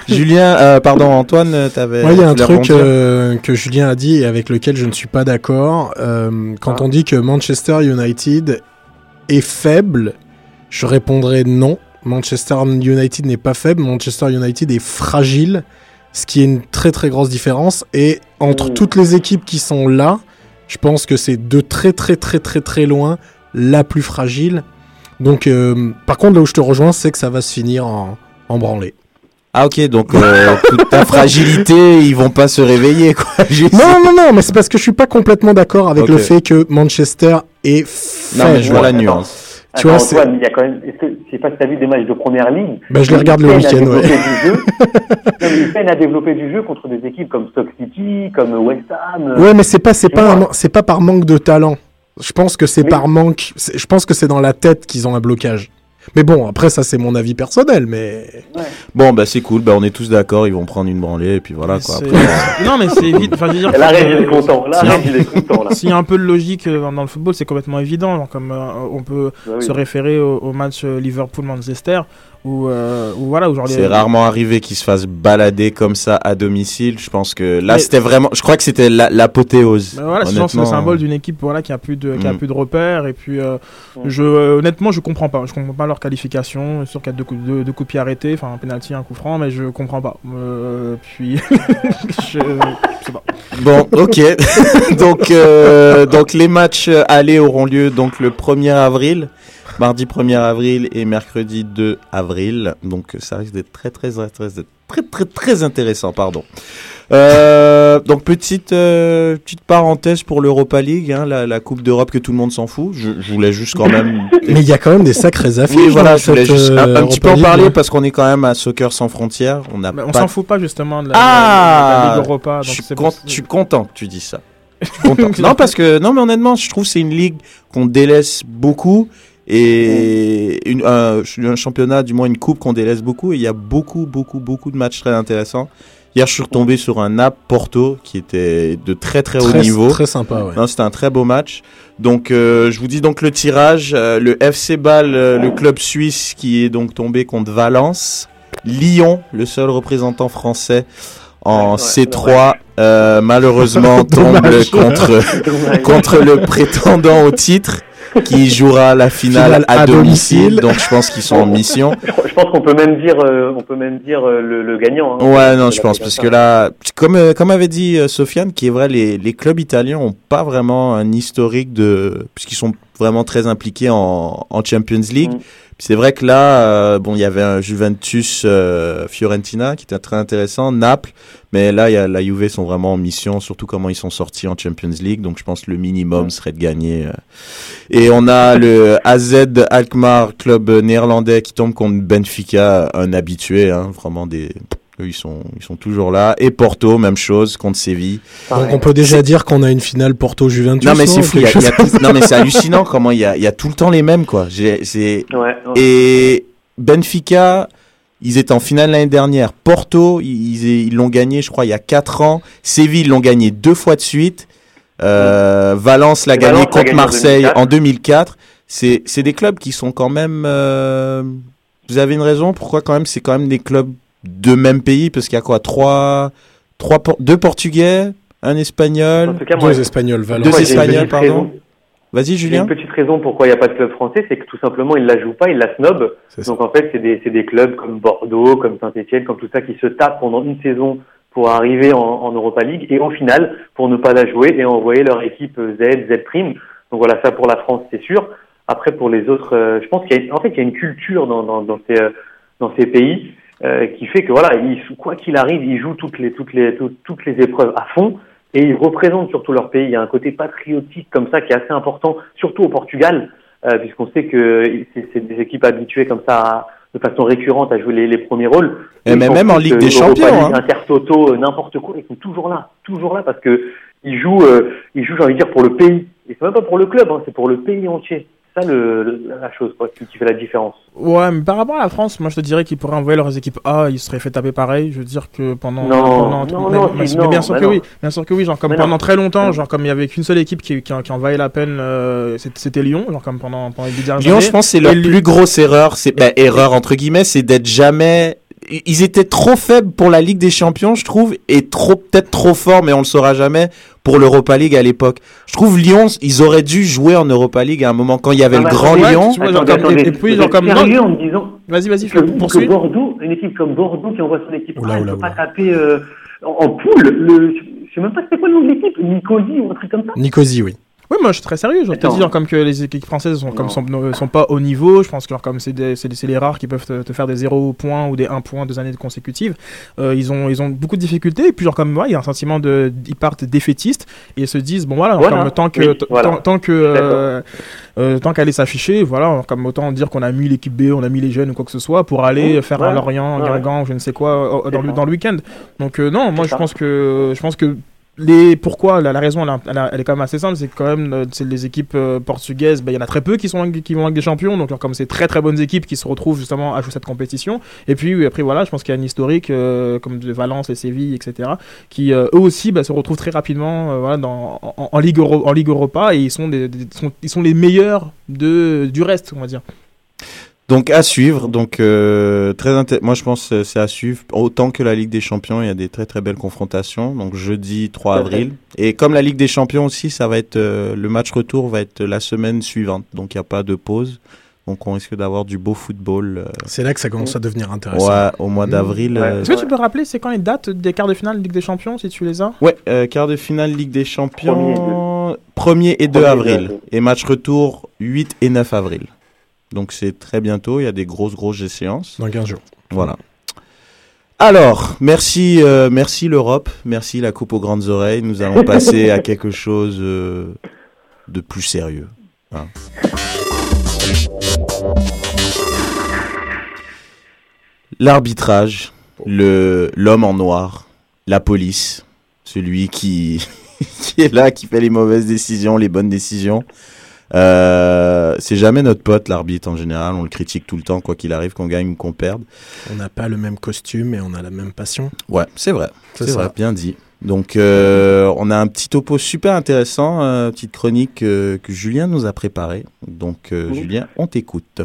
Julien, euh, pardon, Antoine, t'avais. Moi, il y a un truc euh, que Julien a dit et avec lequel je ne suis pas d'accord. Euh, quand Ah. on dit que Manchester United est faible, je répondrai non. Manchester United n'est pas faible, Manchester United est fragile, ce qui est une très très grosse différence. Et entre toutes les équipes qui sont là, je pense que c'est de très très très très très loin la plus fragile. Donc, euh, par contre, là où je te rejoins, c'est que ça va se finir en, en branlée. Ah, ok, donc euh, toute ta fragilité, ils vont pas se réveiller, quoi. Juste- Non, non, non, mais c'est parce que je suis pas complètement d'accord avec le fait que Manchester est Non, mais je vois la nuance. Tu vois, c'est- il y a quand même. Est-ce que je sais pas si t'as vu des matchs de première ligue Bah, je les regarde le week-end, ouais. ils peinent à développer du jeu contre des équipes comme Stoke City, comme West Ham. Ouais, mais c'est pas, c'est tu pas, un c'est pas par manque de talent. Je pense que c'est Mais- par manque. Je pense que c'est dans la tête qu'ils ont un blocage. Mais bon, après ça c'est mon avis personnel, mais Bon, bah c'est cool, bah on est tous d'accord, ils vont prendre une branlée, et puis voilà, quoi. Après, non, mais c'est évident. Enfin, je veux dire, La il est content. La il est content, là. S'il y a un peu de logique euh, dans, dans le football, c'est complètement évident. Comme euh, on peut Bah oui. se référer au, au match euh, Liverpool-Manchester, où, euh, où voilà, où genre les- C'est rarement arrivé qu'ils se fassent balader comme ça à domicile. Je pense que là, Mais- c'était vraiment. Je crois que c'était la- l'apothéose. Bah voilà, c'est le honnêtement. symbole d'une équipe voilà, qui a plus de, qui a Mm. plus de repères. Et puis, euh, Mm. je, euh, honnêtement, je comprends pas. Je comprends pas leur qualification. Sûr qu'il y a deux coups, deux, deux coups arrêtés, enfin un penalty, un coup franc, mais je comprends pas. Euh, puis, je, je sais pas. Bon, ok. donc, euh, donc les matchs allés auront lieu donc le 1er avril, mardi 1er avril et mercredi 2 avril. Donc ça risque d'être très très très très très très très intéressant, pardon. Euh, donc petite euh, petite parenthèse pour l'Europa League, hein, la, la Coupe d'Europe que tout le monde s'en fout. Je, je voulais juste quand même. mais il y a quand même des sacrées affiches. Oui, voilà, dans je voulais juste un, euh, un petit peu en parler parce qu'on est quand même à Soccer sans frontières. On n'a Mais on pas s'en fout pas justement de la, Ah la Ligue Europa. Je suis, con- je suis content que tu dis ça. Non, parce que, non, mais honnêtement, je trouve que c'est une ligue qu'on délaisse beaucoup et une, un, un championnat, du moins une coupe qu'on délaisse beaucoup. Et il y a beaucoup, beaucoup, beaucoup de matchs très intéressants. Hier, je suis retombé sur un Nap Porto qui était de très très, haut Très, niveau. très sympa, ouais. Non, c'était un très beau match. Donc, euh, je vous dis donc le tirage. euh, le FC Bâle, euh, le club suisse qui est donc tombé contre Valence. Lyon, le seul représentant français en Ouais, C3, euh, malheureusement tombe contre contre le prétendant au titre qui jouera la finale, Finale à, à domicile. domicile. Donc, je pense qu'ils sont en mission. Je, pense qu'on peut même dire, euh, on peut même dire euh, le, le gagnant. hein. Ouais, non, je pense, parce que là, comme, euh, comme avait dit euh, Sofiane, qui est vrai, les, les clubs italiens ont pas vraiment un historique de, puisqu'ils sont vraiment très impliqués en, en Champions League. Mm. C'est vrai que là, euh, bon, il y avait un Juventus euh, Fiorentina qui était très intéressant, Naples, mais là, y a, la Juve sont vraiment en mission, surtout comment ils sont sortis en Champions League. Donc, je pense que le minimum serait de gagner. euh. Et on a le AZ Alkmaar, club néerlandais, qui tombe contre Benfica, un habitué, hein, vraiment des. Eux, ils sont, ils sont toujours là. Et Porto, même chose, contre Séville. Donc on peut déjà dire qu'on a une finale Porto-Juventus. Non, mais c'est ou fou. il y a- quelque il y a chose tout- non, mais c'est hallucinant comment il y a, il y a tout le temps les mêmes, quoi. J'ai, c'est, Ouais, ouais. et Benfica, ils étaient en finale l'année dernière. Porto, ils ils l'ont gagné, je crois, il y a 4 ans. Séville, ils l'ont gagné deux fois de suite. Euh, Valence l'a gagné Valence contre gagné en Marseille 2004. en 2004. C'est, c'est des clubs qui sont quand même. euh, vous avez une raison pourquoi quand même c'est quand même des clubs de même pays parce qu'il y a quoi trois, trois, por- deux Portugais, un En Espagnol. tout cas, moi, Deux Espagnols, Valence. Deux Espagnols, petite pardon. raison- Vas-y Julien. une petite raison pourquoi il n'y a pas de club français, c'est que tout simplement ils la jouent pas, ils la ça. Donc en fait, c'est des, c'est des clubs comme Bordeaux, comme Saint-Etienne, comme tout ça qui se tapent pendant une saison pour arriver en, en Europa League et au final, pour ne pas la jouer et envoyer leur équipe Z, Z prime. Donc voilà, ça pour la France, c'est sûr. Après, pour les autres, euh, je pense qu'il y a, en fait, il y a une culture dans, dans, dans ces, euh, dans ces pays euh, qui fait que voilà, ils, quoi qu'il arrive, ils jouent toutes les, toutes les, toutes, toutes les épreuves à fond et ils représentent surtout leur pays. Il y a un côté patriotique comme ça qui est assez important, surtout au Portugal, euh, puisqu'on sait que c'est des équipes habituées comme ça à- de façon récurrente à jouer les, les premiers rôles. Et mais même en Ligue des Champions, hein. Intertoto, euh, n'importe quoi, ils sont toujours là, toujours là parce que ils jouent, euh, ils jouent, j'ai envie de dire, pour le pays. Et c'est même pas pour le club, hein, c'est pour le pays entier. C'est ça le, le- la chose quoi, qui, qui fait la différence. Ouais, mais par rapport à la France, moi je te dirais qu'ils pourraient envoyer leurs équipes A, ils seraient fait taper pareil. Je veux dire que pendant. Non, pendant non, mais, non, mais- si, mais non, bien sûr bah que oui, bien sûr que oui. Genre comme Mais pendant non. très longtemps, Non. genre comme il y avait qu'une seule équipe qui, qui, qui en valait la peine, euh, c'était Lyon, genre comme pendant, pendant les dernières Lyon, années. je pense, que c'est leur plus grosse erreur. C'est ben, erreur entre guillemets, c'est d'être jamais. Ils étaient trop faibles pour la Ligue des Champions, je trouve, et trop peut-être trop forts, mais on le saura jamais pour l'Europa League à l'époque. Je trouve Lyon, ils auraient dû jouer en Europa League à un moment quand il y avait Ah le bah, grand ouais, Lyon. tu vois, genre comme- et- puis, genre comme- sérieux en me disant Vas-y, vas-y, que poursuis. Bordeaux, une équipe comme Bordeaux qui envoie son équipe, Oula, oula, peut pas oula. taper euh, en, en poule. Le, je sais même pas c'était quoi le nom de l'équipe, Nicosie ou un truc comme ça. Nicosie, oui. Oui, moi je suis très sérieux. Je te dis genre, comme que les équipes françaises sont, comme Non. sont, ne sont pas au niveau. Je pense que genre, comme c'est les rares qui peuvent te, te faire des 0 points ou des 1 point deux années consécutives. Euh, ils ont ils ont beaucoup de difficultés. Et puis genre comme moi, il y a un sentiment de ils partent défaitistes et ils se disent bon voilà, Voilà. comme tant que Oui, voilà. tant, tant que euh, euh, tant qu'elle est s'afficher, voilà, comme autant dire qu'on a mis l'équipe B, on a mis les jeunes ou quoi que ce soit pour aller Mmh, faire ouais. un Lorient, Ouais, Guingamp, je ne sais quoi euh, dans le dans le week-end. Donc euh, non, moi je pense que je pense que les pourquoi la, raison elle, elle est quand même assez simple c'est que quand même euh, les équipes euh, portugaises ben, il y en a très peu qui sont qui vont avec des champions donc comme c'est très très bonnes équipes qui se retrouvent justement à jouer cette compétition. Et puis après voilà je pense qu'il y a une historique euh, comme de Valence et Séville etc qui eux aussi bah, se retrouvent très rapidement voilà, en, Ligue en Ligue Europa et ils sont, sont ils sont les meilleurs de du reste on va dire Donc à suivre. Donc euh, très moi je pense que c'est à suivre. Autant que la Ligue des Champions, il y a des très très belles confrontations. Donc jeudi 3 Tout à avril. Et comme la Ligue des Champions aussi, ça va être euh, le match retour va être la semaine suivante. Donc il n'y a pas de pause. Donc on risque d'avoir du beau football. euh, C'est là que ça commence à devenir intéressant. ouais, au mois d'avril. Ouais. euh, est-ce que tu peux rappeler c'est quand les dates des quarts de finale Ligue des Champions si tu les as? Ouais, euh, quart de finale Ligue des Champions, 1er et 2 Premier et deux avril. avril. Et match retour 8 et 9 avril. Donc c'est très bientôt, il y a des grosses grosses échéances. Dans 15 jours. Voilà. Alors, merci euh, merci l'Europe, merci la coupe aux grandes oreilles. Nous allons passer à quelque chose euh, de plus sérieux. hein. L'arbitrage, le l'homme en noir, la police, celui qui qui est là, qui fait les mauvaises décisions, les bonnes décisions. Euh, c'est jamais notre pote, l'arbitre en général. On le critique tout le temps, quoi qu'il arrive, qu'on gagne ou qu'on perde. On n'a pas le même costume et on a la même passion. Ouais, c'est vrai. C'est vrai, bien dit. Donc, euh, on a un petit topo super intéressant, euh, petite chronique euh, que Julien nous a préparée. Donc, euh, Oui. Julien, on t'écoute.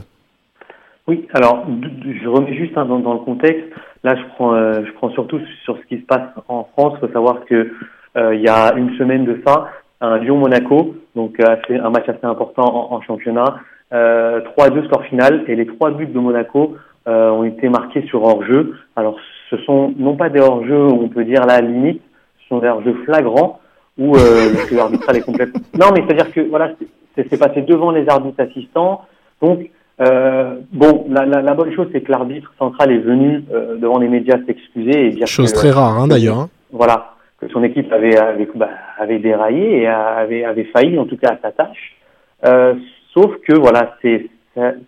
Oui, alors je remets juste hein, dans, dans le contexte. Là, je prends, euh, je prends surtout sur ce qui se passe en France. Il faut savoir que euh, il y a une semaine de ça, un Lyon-Monaco, donc euh, assez- un match assez important en, en championnat. Euh, 3-2 score final et les trois buts de Monaco euh, ont été marqués sur hors-jeu. Alors, ce sont non pas des hors-jeux on peut dire la limite, ce sont des hors-jeux flagrants où euh, arbitral est complètement. Non, mais c'est-à-dire que voilà, c'est- passé devant les arbitres assistants, donc euh, bon, la, la, la bonne chose, c'est que l'arbitre central est venu euh, devant les médias s'excuser et dire Chose que, très rare, hein, d'ailleurs. hein. voilà, que son équipe avait, avait, bah, avait déraillé et avait, avait failli, en tout cas, à sa tâche. Euh, sauf que, voilà, ces,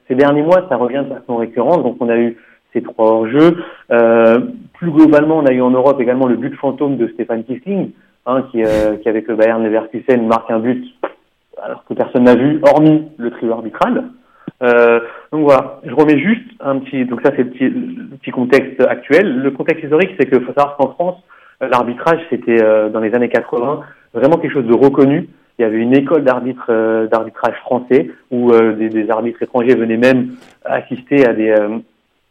ces derniers mois, ça revient de façon récurrente. Donc, on a eu ces trois hors-jeux. Euh, plus globalement, on a eu en Europe également le but fantôme de Stéphane Kissling, hein, qui, euh, qui, avec le Bayern Leverkusen, marque un but alors que personne n'a vu, hormis le trio arbitral. Euh, donc voilà, je remets juste un petit. Donc ça c'est le petit, le petit contexte actuel. Le contexte historique, c'est que faut savoir qu'en France, l'arbitrage c'était euh, dans les années 80 vraiment quelque chose de reconnu. Il y avait une école d'arbitre euh, d'arbitrage français où euh, des, des arbitres étrangers venaient même assister à des euh,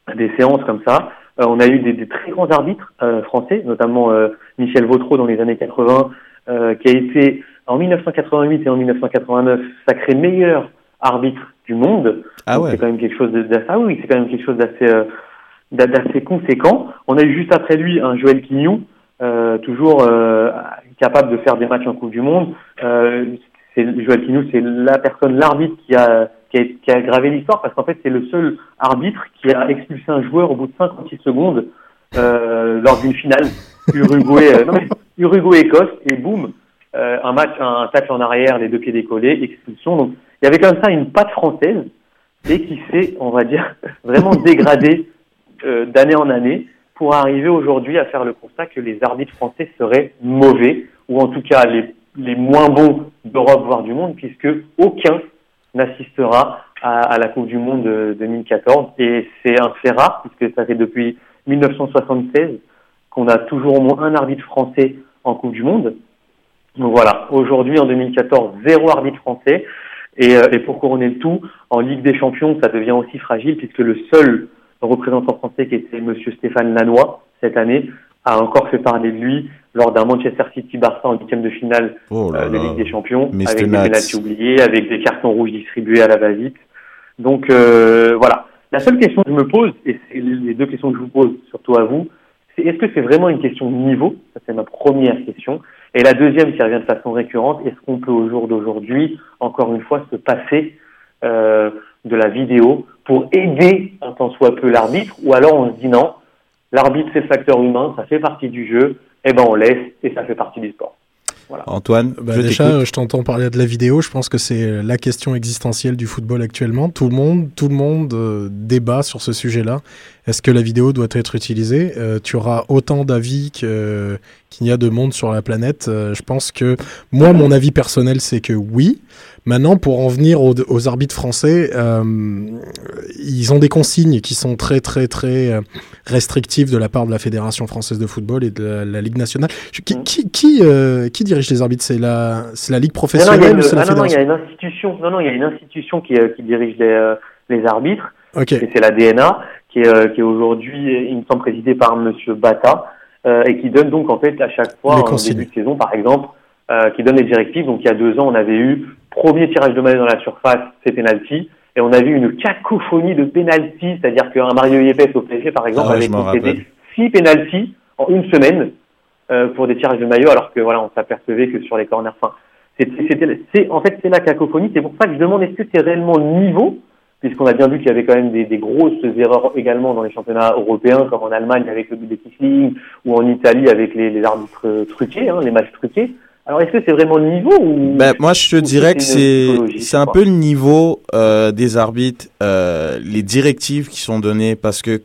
à des séances comme ça. Euh, on a eu des, des très grands arbitres euh, français, notamment euh, Michel Vautreau dans les années 80, euh, qui a été en 1988 et en 1989 sacré meilleur arbitre du monde. Ah ouais. C'est quand même quelque chose d'assez, ah oui, c'est quand même quelque chose d'assez, euh, d'a- d'assez conséquent. On a eu juste après lui un Joël Quignou, euh, toujours euh, capable de faire des matchs en Coupe du Monde. Euh, c'est Joël Quignou, c'est la personne, l'arbitre qui a qui a, gravé l'histoire parce qu'en fait c'est le seul arbitre qui a expulsé un joueur au bout de 56 secondes euh, lors d'une finale Uruguay, euh, Uruguay-Écosse et boum, euh, un match, un tacle en arrière, les deux pieds décollés, expulsion. Donc il y avait comme ça une patte française et qui s'est, on va dire, vraiment dégradée euh, d'année en année pour arriver aujourd'hui à faire le constat que les arbitres français seraient mauvais ou en tout cas les, les moins bons d'Europe voire du monde puisque aucun n'assistera à, la Coupe du Monde de 2014 et c'est un fait rare puisque ça fait depuis 1976 qu'on a toujours au moins un arbitre français en Coupe du Monde. Donc voilà, aujourd'hui en 2014, zéro arbitre français. Euh, et pour couronner le tout, en Ligue des Champions, ça devient aussi fragile puisque le seul représentant français qui était Monsieur Stéphane Lannoy cette année a encore fait parler de lui lors d'un Manchester City-Barça en huitième de finale Oh là euh, de. Ligue des Champions, Mr. avec des pénaltys oubliés, avec des cartons rouges distribués à la va-vite. Donc euh, voilà. La seule question que je me pose, et c'est les deux questions que je vous pose surtout à vous, c'est est-ce que c'est vraiment une question de niveau? Ça c'est ma première question. Et la deuxième qui revient de façon récurrente, est-ce qu'on peut au jour d'aujourd'hui, encore une fois, se passer euh, de la vidéo pour aider un tant soit peu l'arbitre, ou alors on se dit non, l'arbitre c'est le facteur humain, ça fait partie du jeu, et ben on laisse et ça fait partie du sport. Antoine, Bah, je déjà, euh, je t'entends parler de la vidéo. Je pense que c'est la question existentielle du football actuellement. Tout le monde, tout le monde euh, débat sur ce sujet-là. Est-ce que la vidéo doit être utilisée? Euh, Tu auras autant d'avis qu'il y a de monde sur la planète. Euh, je pense que moi, mon avis personnel, c'est que oui. Maintenant, pour en venir aux, aux arbitres français, euh, ils ont des consignes qui sont très, très, très euh, restrictives de la part de la Fédération française de football et de la, la Ligue nationale. Je- Qui, qui, qui, euh, qui dirige les arbitres? C'est la, Ligue Non, non, professionnelle une, ou c'est la ah, non, non, il y a une institution. Non, non, il y a une institution qui, qui dirige les, les arbitres. Ok. Et c'est la DNA qui est, qui est aujourd'hui, il me semble, présidée par Monsieur Bata euh, et qui donne donc en fait à chaque fois en début de saison, par exemple, euh, qui donne les directives. Donc il y a deux ans, on avait eu premier tirage de maillot dans la surface, c'est penalty. Et on a vu une cacophonie de penalty, c'est-à-dire qu'un Mario Yepes au PSG, par exemple, Ah ouais, avait concédé six penalties en une semaine euh, pour des tirages de maillot, alors que voilà, on s'apercevait que sur les corners fins. C'est, en fait, c'est la cacophonie. C'est pour ça que je demande est-ce que c'est réellement le niveau, puisqu'on a bien vu qu'il y avait quand même des, des grosses erreurs également dans les championnats européens, comme en Allemagne avec le but de Kissling, ou en Italie avec les, les arbitres euh, truqués, hein, les matchs truqués. Alors, est-ce que c'est vraiment le niveau ou Ben, moi, je te dirais que c'est c'est un peu le niveau euh, des arbitres, euh, les directives qui sont données, parce que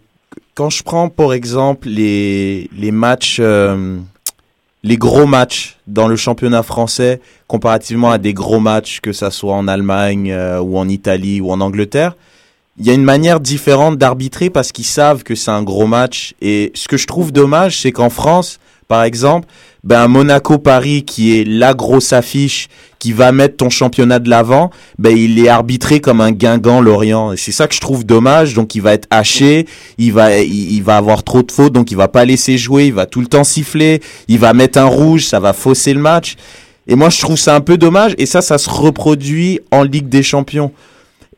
quand je prends, par exemple, les, les matchs, euh, les gros matchs dans le championnat français comparativement à des gros matchs que ça soit en Allemagne ou en Italie ou en Angleterre, il y a une manière différente d'arbitrer parce qu'ils savent que c'est un gros match. Et ce que je trouve dommage, c'est qu'en France, par exemple, ben Monaco-Paris, qui est la grosse affiche, qui va mettre ton championnat de l'avant, ben il est arbitré comme un Guingamp-Lorient. Et c'est ça que je trouve dommage. Donc il va être haché, il va, il, va avoir trop de fautes, donc il va pas laisser jouer, il va tout le temps siffler, il va mettre un rouge, ça va fausser le match. Et moi je trouve ça un peu dommage. Et ça, ça se reproduit en Ligue des Champions.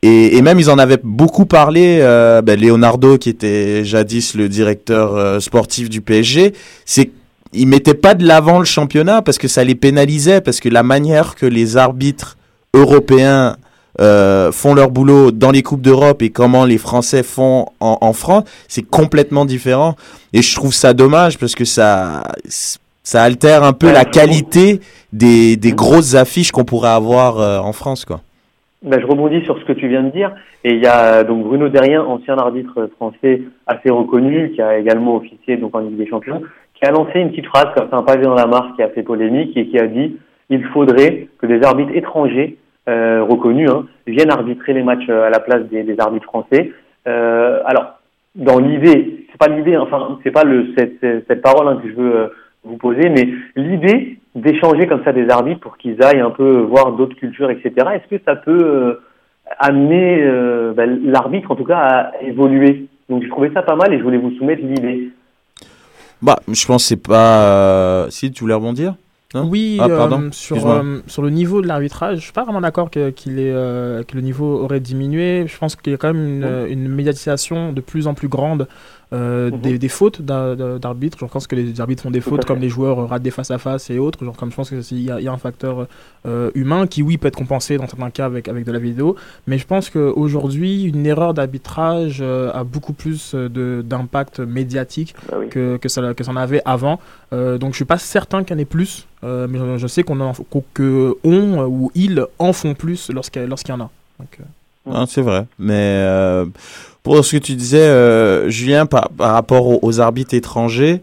Et, et même ils en avaient beaucoup parlé, euh, ben, Leonardo qui était jadis le directeur euh, sportif du PSG, c'est ils mettaient pas de l'avant le championnat parce que ça les pénalisait, parce que la manière que les arbitres européens euh, font leur boulot dans les coupes d'Europe et comment les Français font en, en France, c'est complètement différent. Et je trouve ça dommage parce que ça ça altère un peu Ouais, la qualité des, des grosses affiches qu'on pourrait avoir euh, en France, quoi. Ben, je rebondis sur ce que tu viens de dire. Et il y a donc Bruno Derrien, ancien arbitre français assez reconnu, qui a également officié donc en Ligue des Champions, qui a lancé une petite phrase comme ça, un pavé dans la mare qui a fait polémique et qui a dit il faudrait que des arbitres étrangers euh, reconnus hein, viennent arbitrer les matchs euh, à la place des, des arbitres français. Euh, alors, dans l'idée, c'est pas l'idée, enfin, c'est pas le cette, cette cette parole hein, que je veux euh, vous poser, mais l'idée d'échanger comme ça des arbitres pour qu'ils aillent un peu voir d'autres cultures, etc. Est-ce que ça peut euh, amener euh, ben, l'arbitre, en tout cas, à évoluer? Donc, je trouvais ça pas mal et je voulais vous soumettre l'idée. Bah, je pense que c'est pas. euh, Si tu voulais rebondir Non? Oui, Ah, pardon, euh, sur, euh, sur le niveau de l'arbitrage, je suis pas vraiment d'accord que, qu'il est, euh, que le niveau aurait diminué. Je pense qu'il y a quand même une, une médiatisation de plus en plus grande euh, Mhm. des, des fautes d'a- d'a- d'arbitres. Je pense que les arbitres font des Tout fautes comme les joueurs euh, ratent des face-à-face et autres. Genre, comme je pense qu'il y, y a un facteur euh, humain qui, oui, peut être compensé dans certains cas avec, avec de la vidéo. Mais je pense qu'aujourd'hui, une erreur d'arbitrage euh, a beaucoup plus de, d'impact médiatique Bah oui. que, que, ça, que ça en avait avant. Euh, donc je suis pas certain qu'il y en ait plus, euh, mais je, je sais qu'on qu'o- que on ou ils en font plus lorsqu'il lorsqu'il y en a. Donc, euh, Ah, c'est vrai. Mais euh, pour ce que tu disais, euh, Julien, par, par rapport aux, aux arbitres étrangers,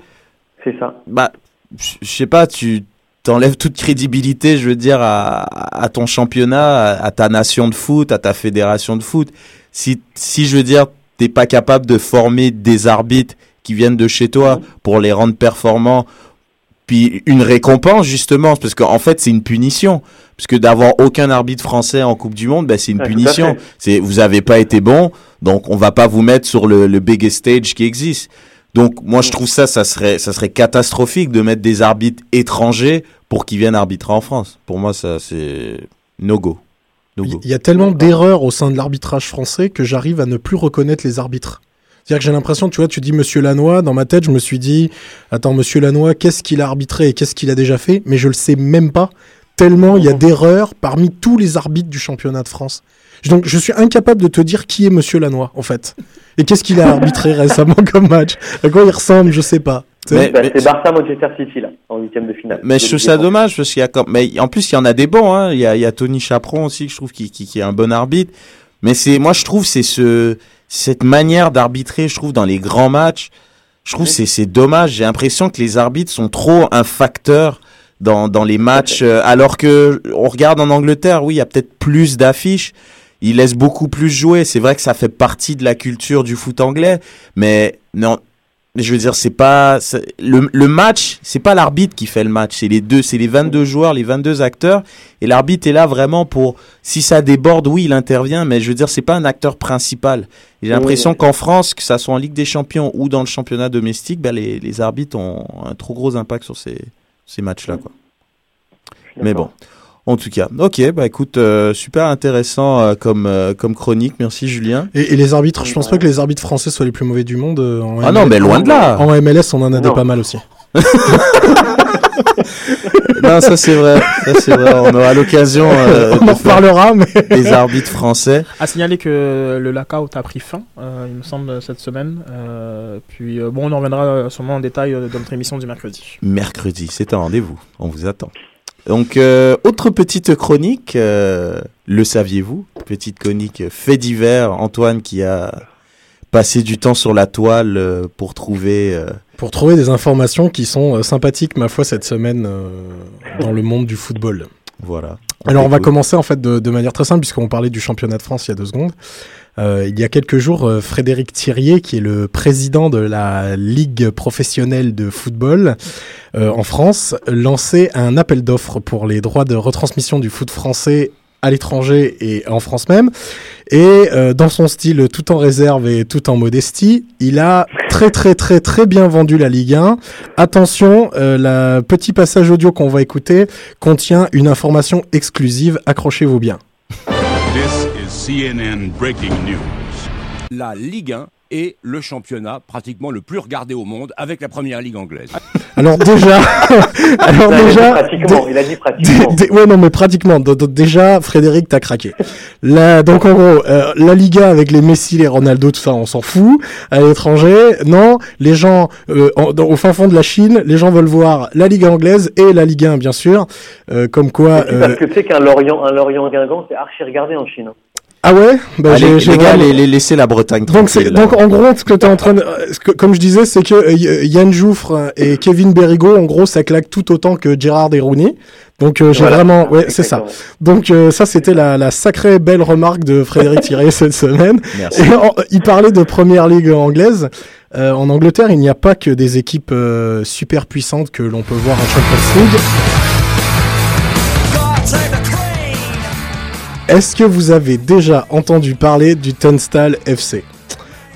C'est ça. bah, je sais pas, tu t'enlèves toute crédibilité, je veux dire, à, à ton championnat, à, à ta nation de foot, à ta fédération de foot. Si, si je veux dire, t'es pas capable de former des arbitres qui viennent de chez toi pour les rendre performants, puis une récompense justement, parce qu'en fait c'est une punition, parce que d'avoir aucun arbitre français en Coupe du Monde, ben, c'est une punition. C'est vous avez pas été bon, donc on va pas vous mettre sur le, le biggest stage qui existe. Donc moi je trouve ça, ça serait, ça serait catastrophique de mettre des arbitres étrangers pour qu'ils viennent arbitrer en France. Pour moi ça c'est no go. No go. Il y a tellement d'erreurs au sein de l'arbitrage français que j'arrive à ne plus reconnaître les arbitres. C'est-à-dire que j'ai l'impression, tu vois, tu dis Monsieur Lannoy, dans ma tête, je me suis dit, attends, Monsieur Lannoy, qu'est-ce qu'il a arbitré et qu'est-ce qu'il a déjà fait? Mais je le sais même pas, tellement il y a d'erreurs parmi tous les arbitres du championnat de France. Donc je suis incapable de te dire qui est Monsieur Lannoy, en fait. Et qu'est-ce qu'il a arbitré récemment comme match? À quoi il ressemble, je sais pas. Mais- Bah, c'est Barça-Manchester City, là, en huitième de finale. Mais je trouve ça dommage parce qu'il y a comme, mais en plus il y en a des bons. Hein. Il y a, il y a Tony Chaperon aussi que je trouve qui, qui, qui est un bon arbitre. Mais c'est, moi je trouve c'est ce, cette manière d'arbitrer, je trouve dans les grands matchs, je trouve Oui. c'est c'est dommage. J'ai l'impression que les arbitres sont trop un facteur dans dans les matchs, euh, alors que on regarde en Angleterre, oui il y a peut-être plus d'affiches. Ils laissent beaucoup plus jouer. C'est vrai que ça fait partie de la culture du foot anglais, mais non, je veux dire, c'est pas le, le match, c'est pas l'arbitre qui fait le match, c'est les deux, c'est les 22 joueurs, les 22 acteurs, et l'arbitre est là vraiment pour si ça déborde, oui, il intervient, mais je veux dire, c'est pas un acteur principal. J'ai l'impression qu'en France, que ça soit en Ligue des Champions ou dans le championnat domestique, ben les, les arbitres ont un trop gros impact sur ces ces matchs-là, quoi. Mais bon. En tout cas, ok, bah écoute, euh, super intéressant euh, comme euh, comme chronique, merci Julien. Et, et les arbitres, je pense pas que les arbitres français soient les plus mauvais du monde. euh, En Ah non, mais loin de là. En MLS, on en a des pas mal aussi. non, ça c'est vrai, ça c'est vrai. On aura l'occasion euh, on en reparlera, mais. des arbitres français. À signaler que le lockout a pris fin, euh, il me semble, cette semaine. Euh, puis euh, bon, on en reviendra sûrement en détail dans notre émission du mercredi. Mercredi, c'est un rendez-vous. On vous attend. Donc, euh, autre petite chronique, euh, le saviez-vous? Petite chronique fait divers. Antoine qui a passé du temps sur la toile euh, pour trouver euh, pour trouver des informations qui sont euh, sympathiques, ma foi, cette semaine euh, dans le monde du football. Voilà. Alors on va commencer en fait de, de manière très simple puisqu'on parlait du championnat de France il y a deux secondes. Euh, il y a quelques jours, euh, Frédéric Thirier, qui est le président de la Ligue professionnelle de football euh, en France, lançait un appel d'offres pour les droits de retransmission du foot français à l'étranger et en France même. Et dans son style tout en réserve et tout en modestie, il a très très très très bien vendu la Ligue 1. Attention, le petit passage audio qu'on va écouter contient une information exclusive, accrochez-vous bien. CNN breaking news. la Ligue 1 est le championnat pratiquement le plus regardé au monde avec la première ligue anglaise. Alors déjà, alors Il a dit déjà, pratiquement, il a dit pratiquement. Ouais non mais pratiquement. Donc, donc, déjà Frédéric t'as craqué. Là donc en gros euh, la Liga avec les Messi, les Ronaldo tout ça on s'en fout. À l'étranger non les gens euh, en- dans- au fin fond de la Chine les gens veulent voir la Ligue anglaise et la Ligue 1 bien sûr. Euh, comme quoi. C'est euh, Parce que tu sais qu'un Lorient, un Lorient Guingamp, c'est archi regardé en Chine. Ah ouais bah, Allez, j'ai- les gars, vraiment- les, les- laissez la Bretagne Donc, c'est, tranquille. là. donc en gros, ce que tu es en train de, euh, que- comme je disais, c'est que euh, Yann Jouffre et Kevin Berrigo, en gros, ça claque tout autant que Gérard et Rooney. Donc euh, j'ai Voilà. vraiment, ouais, c'est ça. Donc euh, ça, c'était la, la sacrée belle remarque de Frédéric Thierry cette semaine. Merci. Et en- il parlait de première ligue anglaise. Euh, en Angleterre, il n'y a pas que des équipes euh, super puissantes que l'on peut voir en Champions League. Est-ce que vous avez déjà entendu parler du Tunstall FC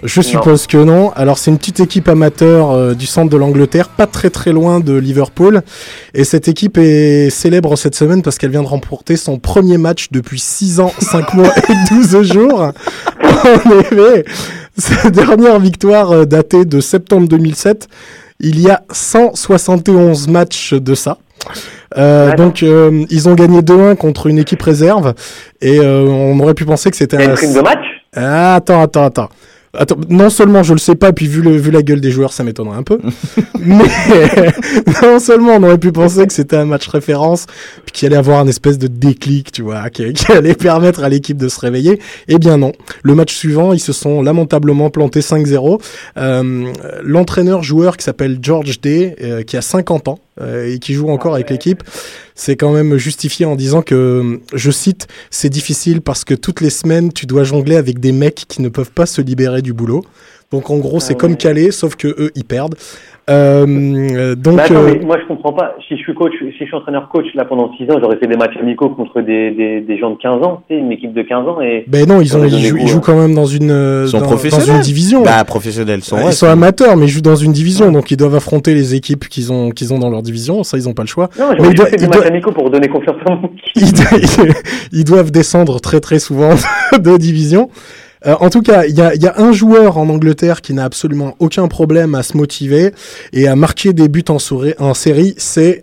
Je suppose que non. Alors c'est une petite équipe amateur euh, du centre de l'Angleterre, pas très très loin de Liverpool. Et cette équipe est célèbre cette semaine parce qu'elle vient de remporter son premier match depuis 6 ans, 5 mois et 12 jours. En effet, sa dernière victoire euh, datée de septembre 2007, il y a 171 matchs de ça. Euh, donc euh, ils ont gagné 2-1 contre une équipe réserve et euh, on aurait pu penser que c'était un... prime de match Ah, attends, attends, attends. Attends, non seulement je le sais pas, puis vu, le, vu la gueule des joueurs, ça m'étonnerait un peu. mais non seulement on aurait pu penser que c'était un match référence, puis qu'il allait avoir un espèce de déclic, tu vois, qui, qui allait permettre à l'équipe de se réveiller. Eh bien non. Le match suivant, ils se sont lamentablement plantés 5-0. Euh, L'entraîneur-joueur qui s'appelle George Day, euh, qui a 50 ans euh, et qui joue encore avec l'équipe, c'est quand même justifié en disant que, je cite, c'est difficile parce que toutes les semaines, tu dois jongler avec des mecs qui ne peuvent pas se libérer du boulot. Donc en gros, c'est Ah comme ouais. Calais, sauf que eux, ils perdent. Euh, donc, Mais attends, euh, mais moi je comprends pas. Si je suis coach, si je suis entraîneur coach là pendant 6 ans, j'aurais fait des matchs amicaux contre des, des, des gens de 15 ans, tu sais, une équipe de 15 ans et ben non, ils, ont, ils, jouent, ils quand même dans une, euh, Ils sont dans, une division. Bah, professionnels sont. Ils sont amateurs, mais ils jouent dans une division, donc ils doivent affronter les équipes qu'ils ont, qu'ils ont dans leur division. Ça, ils ont pas le choix. non, Mais j'aurais il doit- juste fait des matchs amicaux pour donner confiance à mon ils, ils doivent descendre très très souvent de division. Euh, en tout cas, il y a, un joueur en Angleterre qui n'a absolument aucun problème à se motiver et à marquer des buts en série, c'est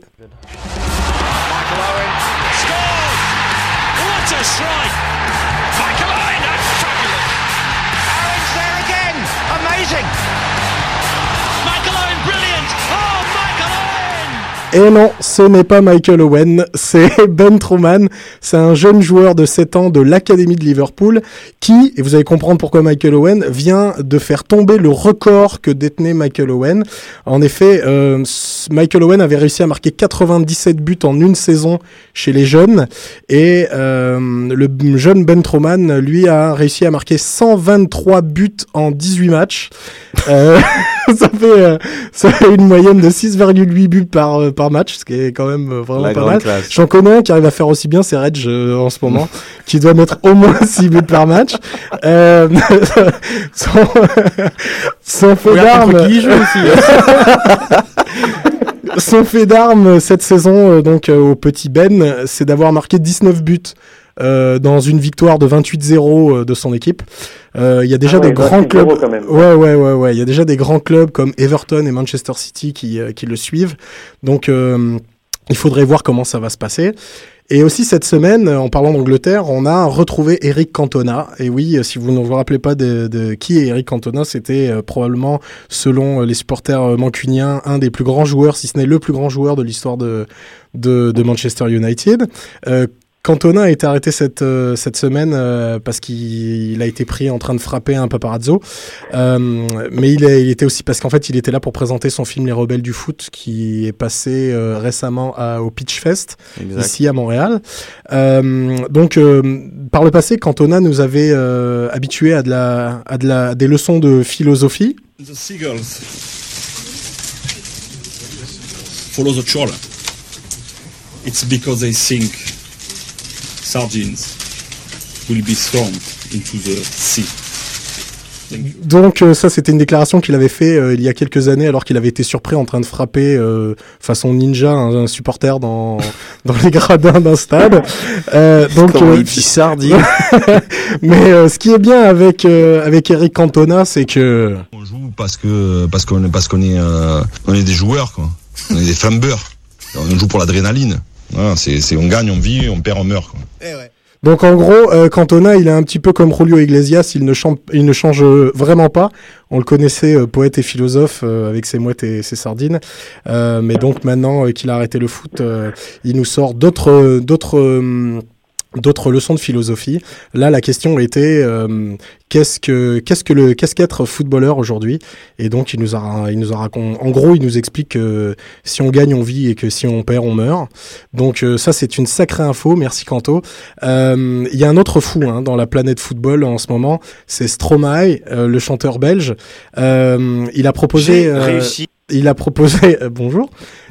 Et non, ce n'est pas Michael Owen, c'est Ben Truman. C'est un jeune joueur de 7 ans de l'Académie de Liverpool qui, et vous allez comprendre pourquoi Michael Owen, vient de faire tomber le record que détenait Michael Owen. En effet, euh, Michael Owen avait réussi à marquer 97 buts en une saison chez les jeunes et euh, le jeune Ben Truman, lui, a réussi à marquer 123 buts en 18 matchs. Euh, ça fait euh, ça fait une moyenne de 6,8 buts par euh, par match, ce qui est quand même euh, vraiment La pas mal. J'en connais un qui arrive à faire aussi bien, c'est Reg euh, en ce moment, qui doit mettre au moins 6 buts par match. Euh, son, son fait d'armes, son fait d'armes cette saison, euh, donc euh, au petit Ben, c'est d'avoir marqué 19 buts. Euh, dans une victoire de 28-0 euh, de son équipe. Euh, Il y a déjà Ah ouais, des grands 28-0 clubs. quand même. Ouais, ouais, ouais, ouais. Il y a déjà des grands clubs comme Everton et Manchester City qui, qui le suivent. Donc, euh, il faudrait voir comment ça va se passer. Et aussi cette semaine, en parlant d'Angleterre, on a retrouvé Eric Cantona. Et oui, si vous ne vous rappelez pas de, de qui est Eric Cantona, c'était euh, probablement, selon les supporters mancuniens, un des plus grands joueurs, si ce n'est le plus grand joueur de l'histoire de, de, de Manchester United. Euh, Cantona a été arrêté cette, euh, cette semaine euh, parce qu'il il a été pris en train de frapper un paparazzo. Euh, mais il, était aussi parce qu'en fait, il était là pour présenter son film Les Rebelles du foot qui est passé euh, récemment à, au Pitch Fest Exact. ici à Montréal. Euh, donc, euh, par le passé, Cantona nous avait euh, habitués à, de la, à de la, à des leçons de philosophie. The seagulls follow the trawler. It's because they think sardines will be thrown into the sea. Donc euh, ça, c'était une déclaration qu'il avait fait euh, il y a quelques années alors qu'il avait été surpris en train de frapper euh, façon ninja un, un supporter dans, dans les gradins d'un stade. Euh, donc, euh, mais euh, ce qui est bien avec euh, avec Eric Cantona, c'est que On joue parce que parce qu'on est parce qu'on est euh, on est des joueurs quoi. On est des flambeurs. On joue pour l'adrénaline. Voilà, c'est c'est on gagne, on vit, on perd, on meurt. Quoi. donc en gros, euh, Cantona, il est un petit peu comme Julio Iglesias, il ne change il ne change vraiment pas. On le connaissait euh, poète et philosophe euh, avec ses mouettes et ses sardines, Euh, mais donc maintenant euh, qu'il a arrêté le foot, euh, il nous sort d'autres d'autres euh, d'autres leçons de philosophie. Là, la question était euh, qu'est-ce que qu'est-ce que le qu'est-ce qu'être footballeur aujourd'hui? Et donc il nous a il nous a raconté en gros, il nous explique que si on gagne, on vit et que si on perd, on meurt. Donc euh, ça c'est une sacrée info, merci Canto. Euh, Il y a un autre fou hein, dans la planète football en ce moment, c'est Stromae, euh, le chanteur belge. Euh, il a proposé euh, réussi. il a proposé bonjour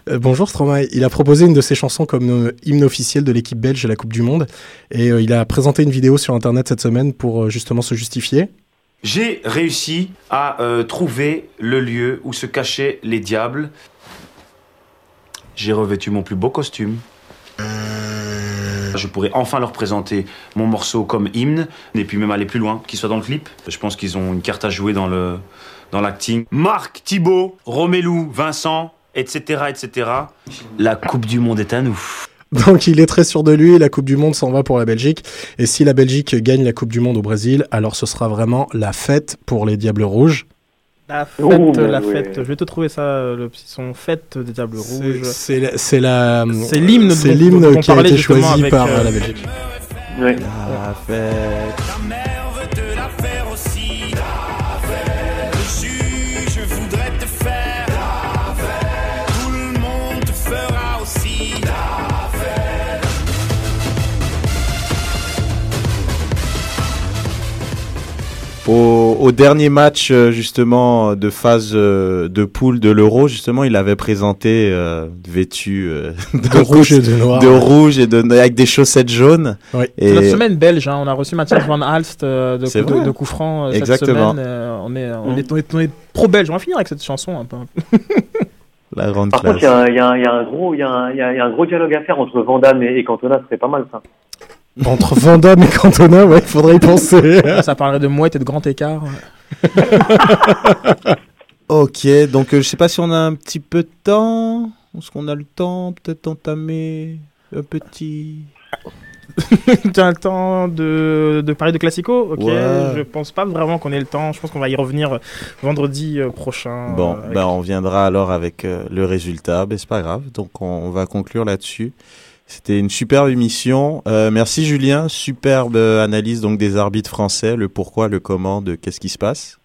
Euh, bonjour Stromae. Il a proposé une de ses chansons comme euh, hymne officiel de l'équipe belge à la Coupe du Monde et euh, il a présenté une vidéo sur internet cette semaine pour justement se justifier. J'ai réussi à trouver le lieu où se cachaient les diables. J'ai revêtu mon plus beau costume. Je pourrais enfin leur présenter mon morceau comme hymne et puis même aller plus loin, qu'il soit dans le clip. Je pense qu'ils ont une carte à jouer dans dans l'acting. Marc, Thibaut, Romélou, Vincent, etc., etc. La Coupe du Monde est à nous. Donc il est très sûr de lui, la Coupe du Monde s'en va pour la Belgique et si la Belgique gagne la Coupe du Monde au Brésil, alors ce sera vraiment la fête pour les Diables Rouges. La fête, Oh, la ouais. fête. Je vais te trouver ça, euh, le petit son fête des Diables Rouges. C'est la- c'est l'hymne c'est l'hymne qui a été choisi par euh, la Belgique. Ouais. La fête. Au, au dernier match euh, justement de phase euh, de poule de l'Euro, justement, il avait présenté euh, vêtu euh, De rouge et de noir. de rouge et de avec des chaussettes jaunes. Oui. C'est Et notre semaine belge, hein. on a reçu Mathias Van Alst euh, de, coup, de, vrai. de coup franc euh, cette Exactement. semaine. euh, on, est, on, est, on, est, on est pro-belge, on va finir avec cette chanson un peu. la grande Par classe. contre, il y, a un- il y y a un gros, il y, a un- il y a il y a un gros dialogue à faire entre Van Damme et, et Cantona, ce serait pas mal ça. Entre Van Damme et Cantona, ouais, il faudrait y penser. ça parlerait de mouette et de grand écart. Ok, donc euh, je sais pas si on a un petit peu de temps. Est-ce qu'on a le temps peut-être d'entamer un petit... tu as le temps de, de parler de Classico? Ok, Ouais. je pense pas vraiment qu'on ait le temps. Je pense qu'on va y revenir vendredi euh, prochain. Bon, euh, avec- ben on viendra alors avec euh, le résultat. Ben c'est pas grave. Donc on, on va conclure là-dessus. C'était une superbe émission. Euh, merci Julien, superbe euh, analyse donc des arbitres français, le pourquoi, le comment, de qu'est-ce qui se passe.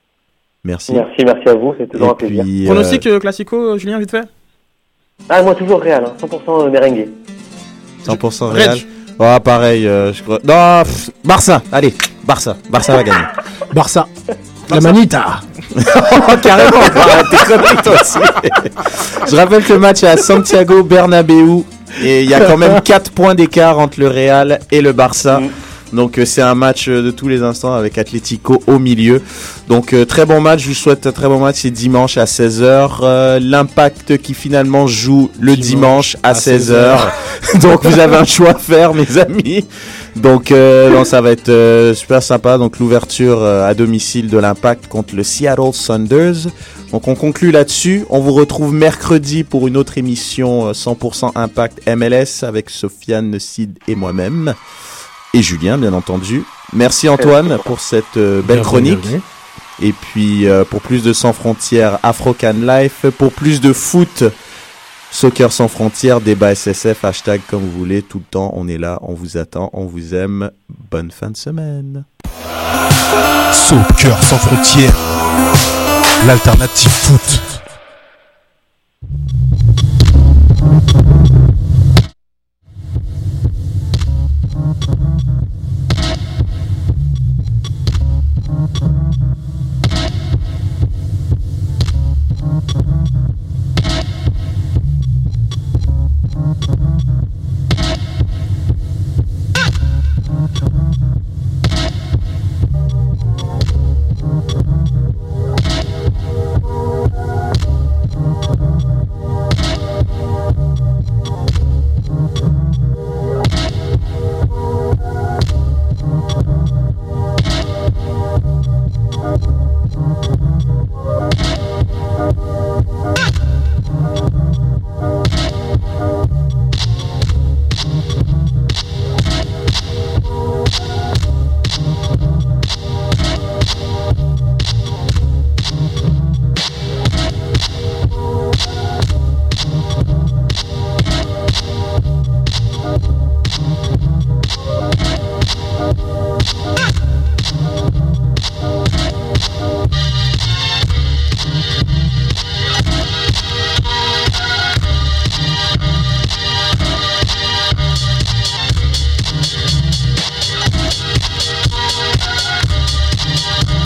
Merci. Merci, merci à vous, c'est toujours Et un plaisir. puis, euh, Pronostic euh, Classico, Julien, vite fait? Ah, moi toujours Real, hein, 100% merengue. 100% Reg. Real. Oh, pareil. euh, je crois... Non, pff, Barça. Allez, Barça. Barça va gagner. Barça. La manita. oh, carrément. Arrête tes toi aussi. je rappelle que le match est à Santiago Bernabéu et il y a quand même 4 points d'écart entre le Real et le Barça. Donc euh, c'est un match euh, de tous les instants avec Atlético au milieu. Donc euh, très bon match, je vous souhaite un très bon match, c'est dimanche à 16h. L'impact qui finalement joue le dimanche, à, à 16h. Donc vous avez un choix à faire mes amis. Donc euh, non, ça va être euh, super sympa. Donc l'ouverture euh, à domicile de l'impact contre le Seattle Sounders. Donc on conclut là-dessus. On vous retrouve mercredi pour une autre émission euh, 100% Impact MLS avec Sofiane, Sid et moi-même. Et Julien, bien entendu. Merci Antoine pour cette euh, belle chronique. bienvenue. Et puis euh, pour plus de Sans Frontières, Afrocan Life, pour plus de foot, Soccer sans frontières, débat SSF, hashtag comme vous voulez, tout le temps, on est là, on vous attend, on vous aime. Bonne fin de semaine. Soccer sans frontières, l'alternative foot.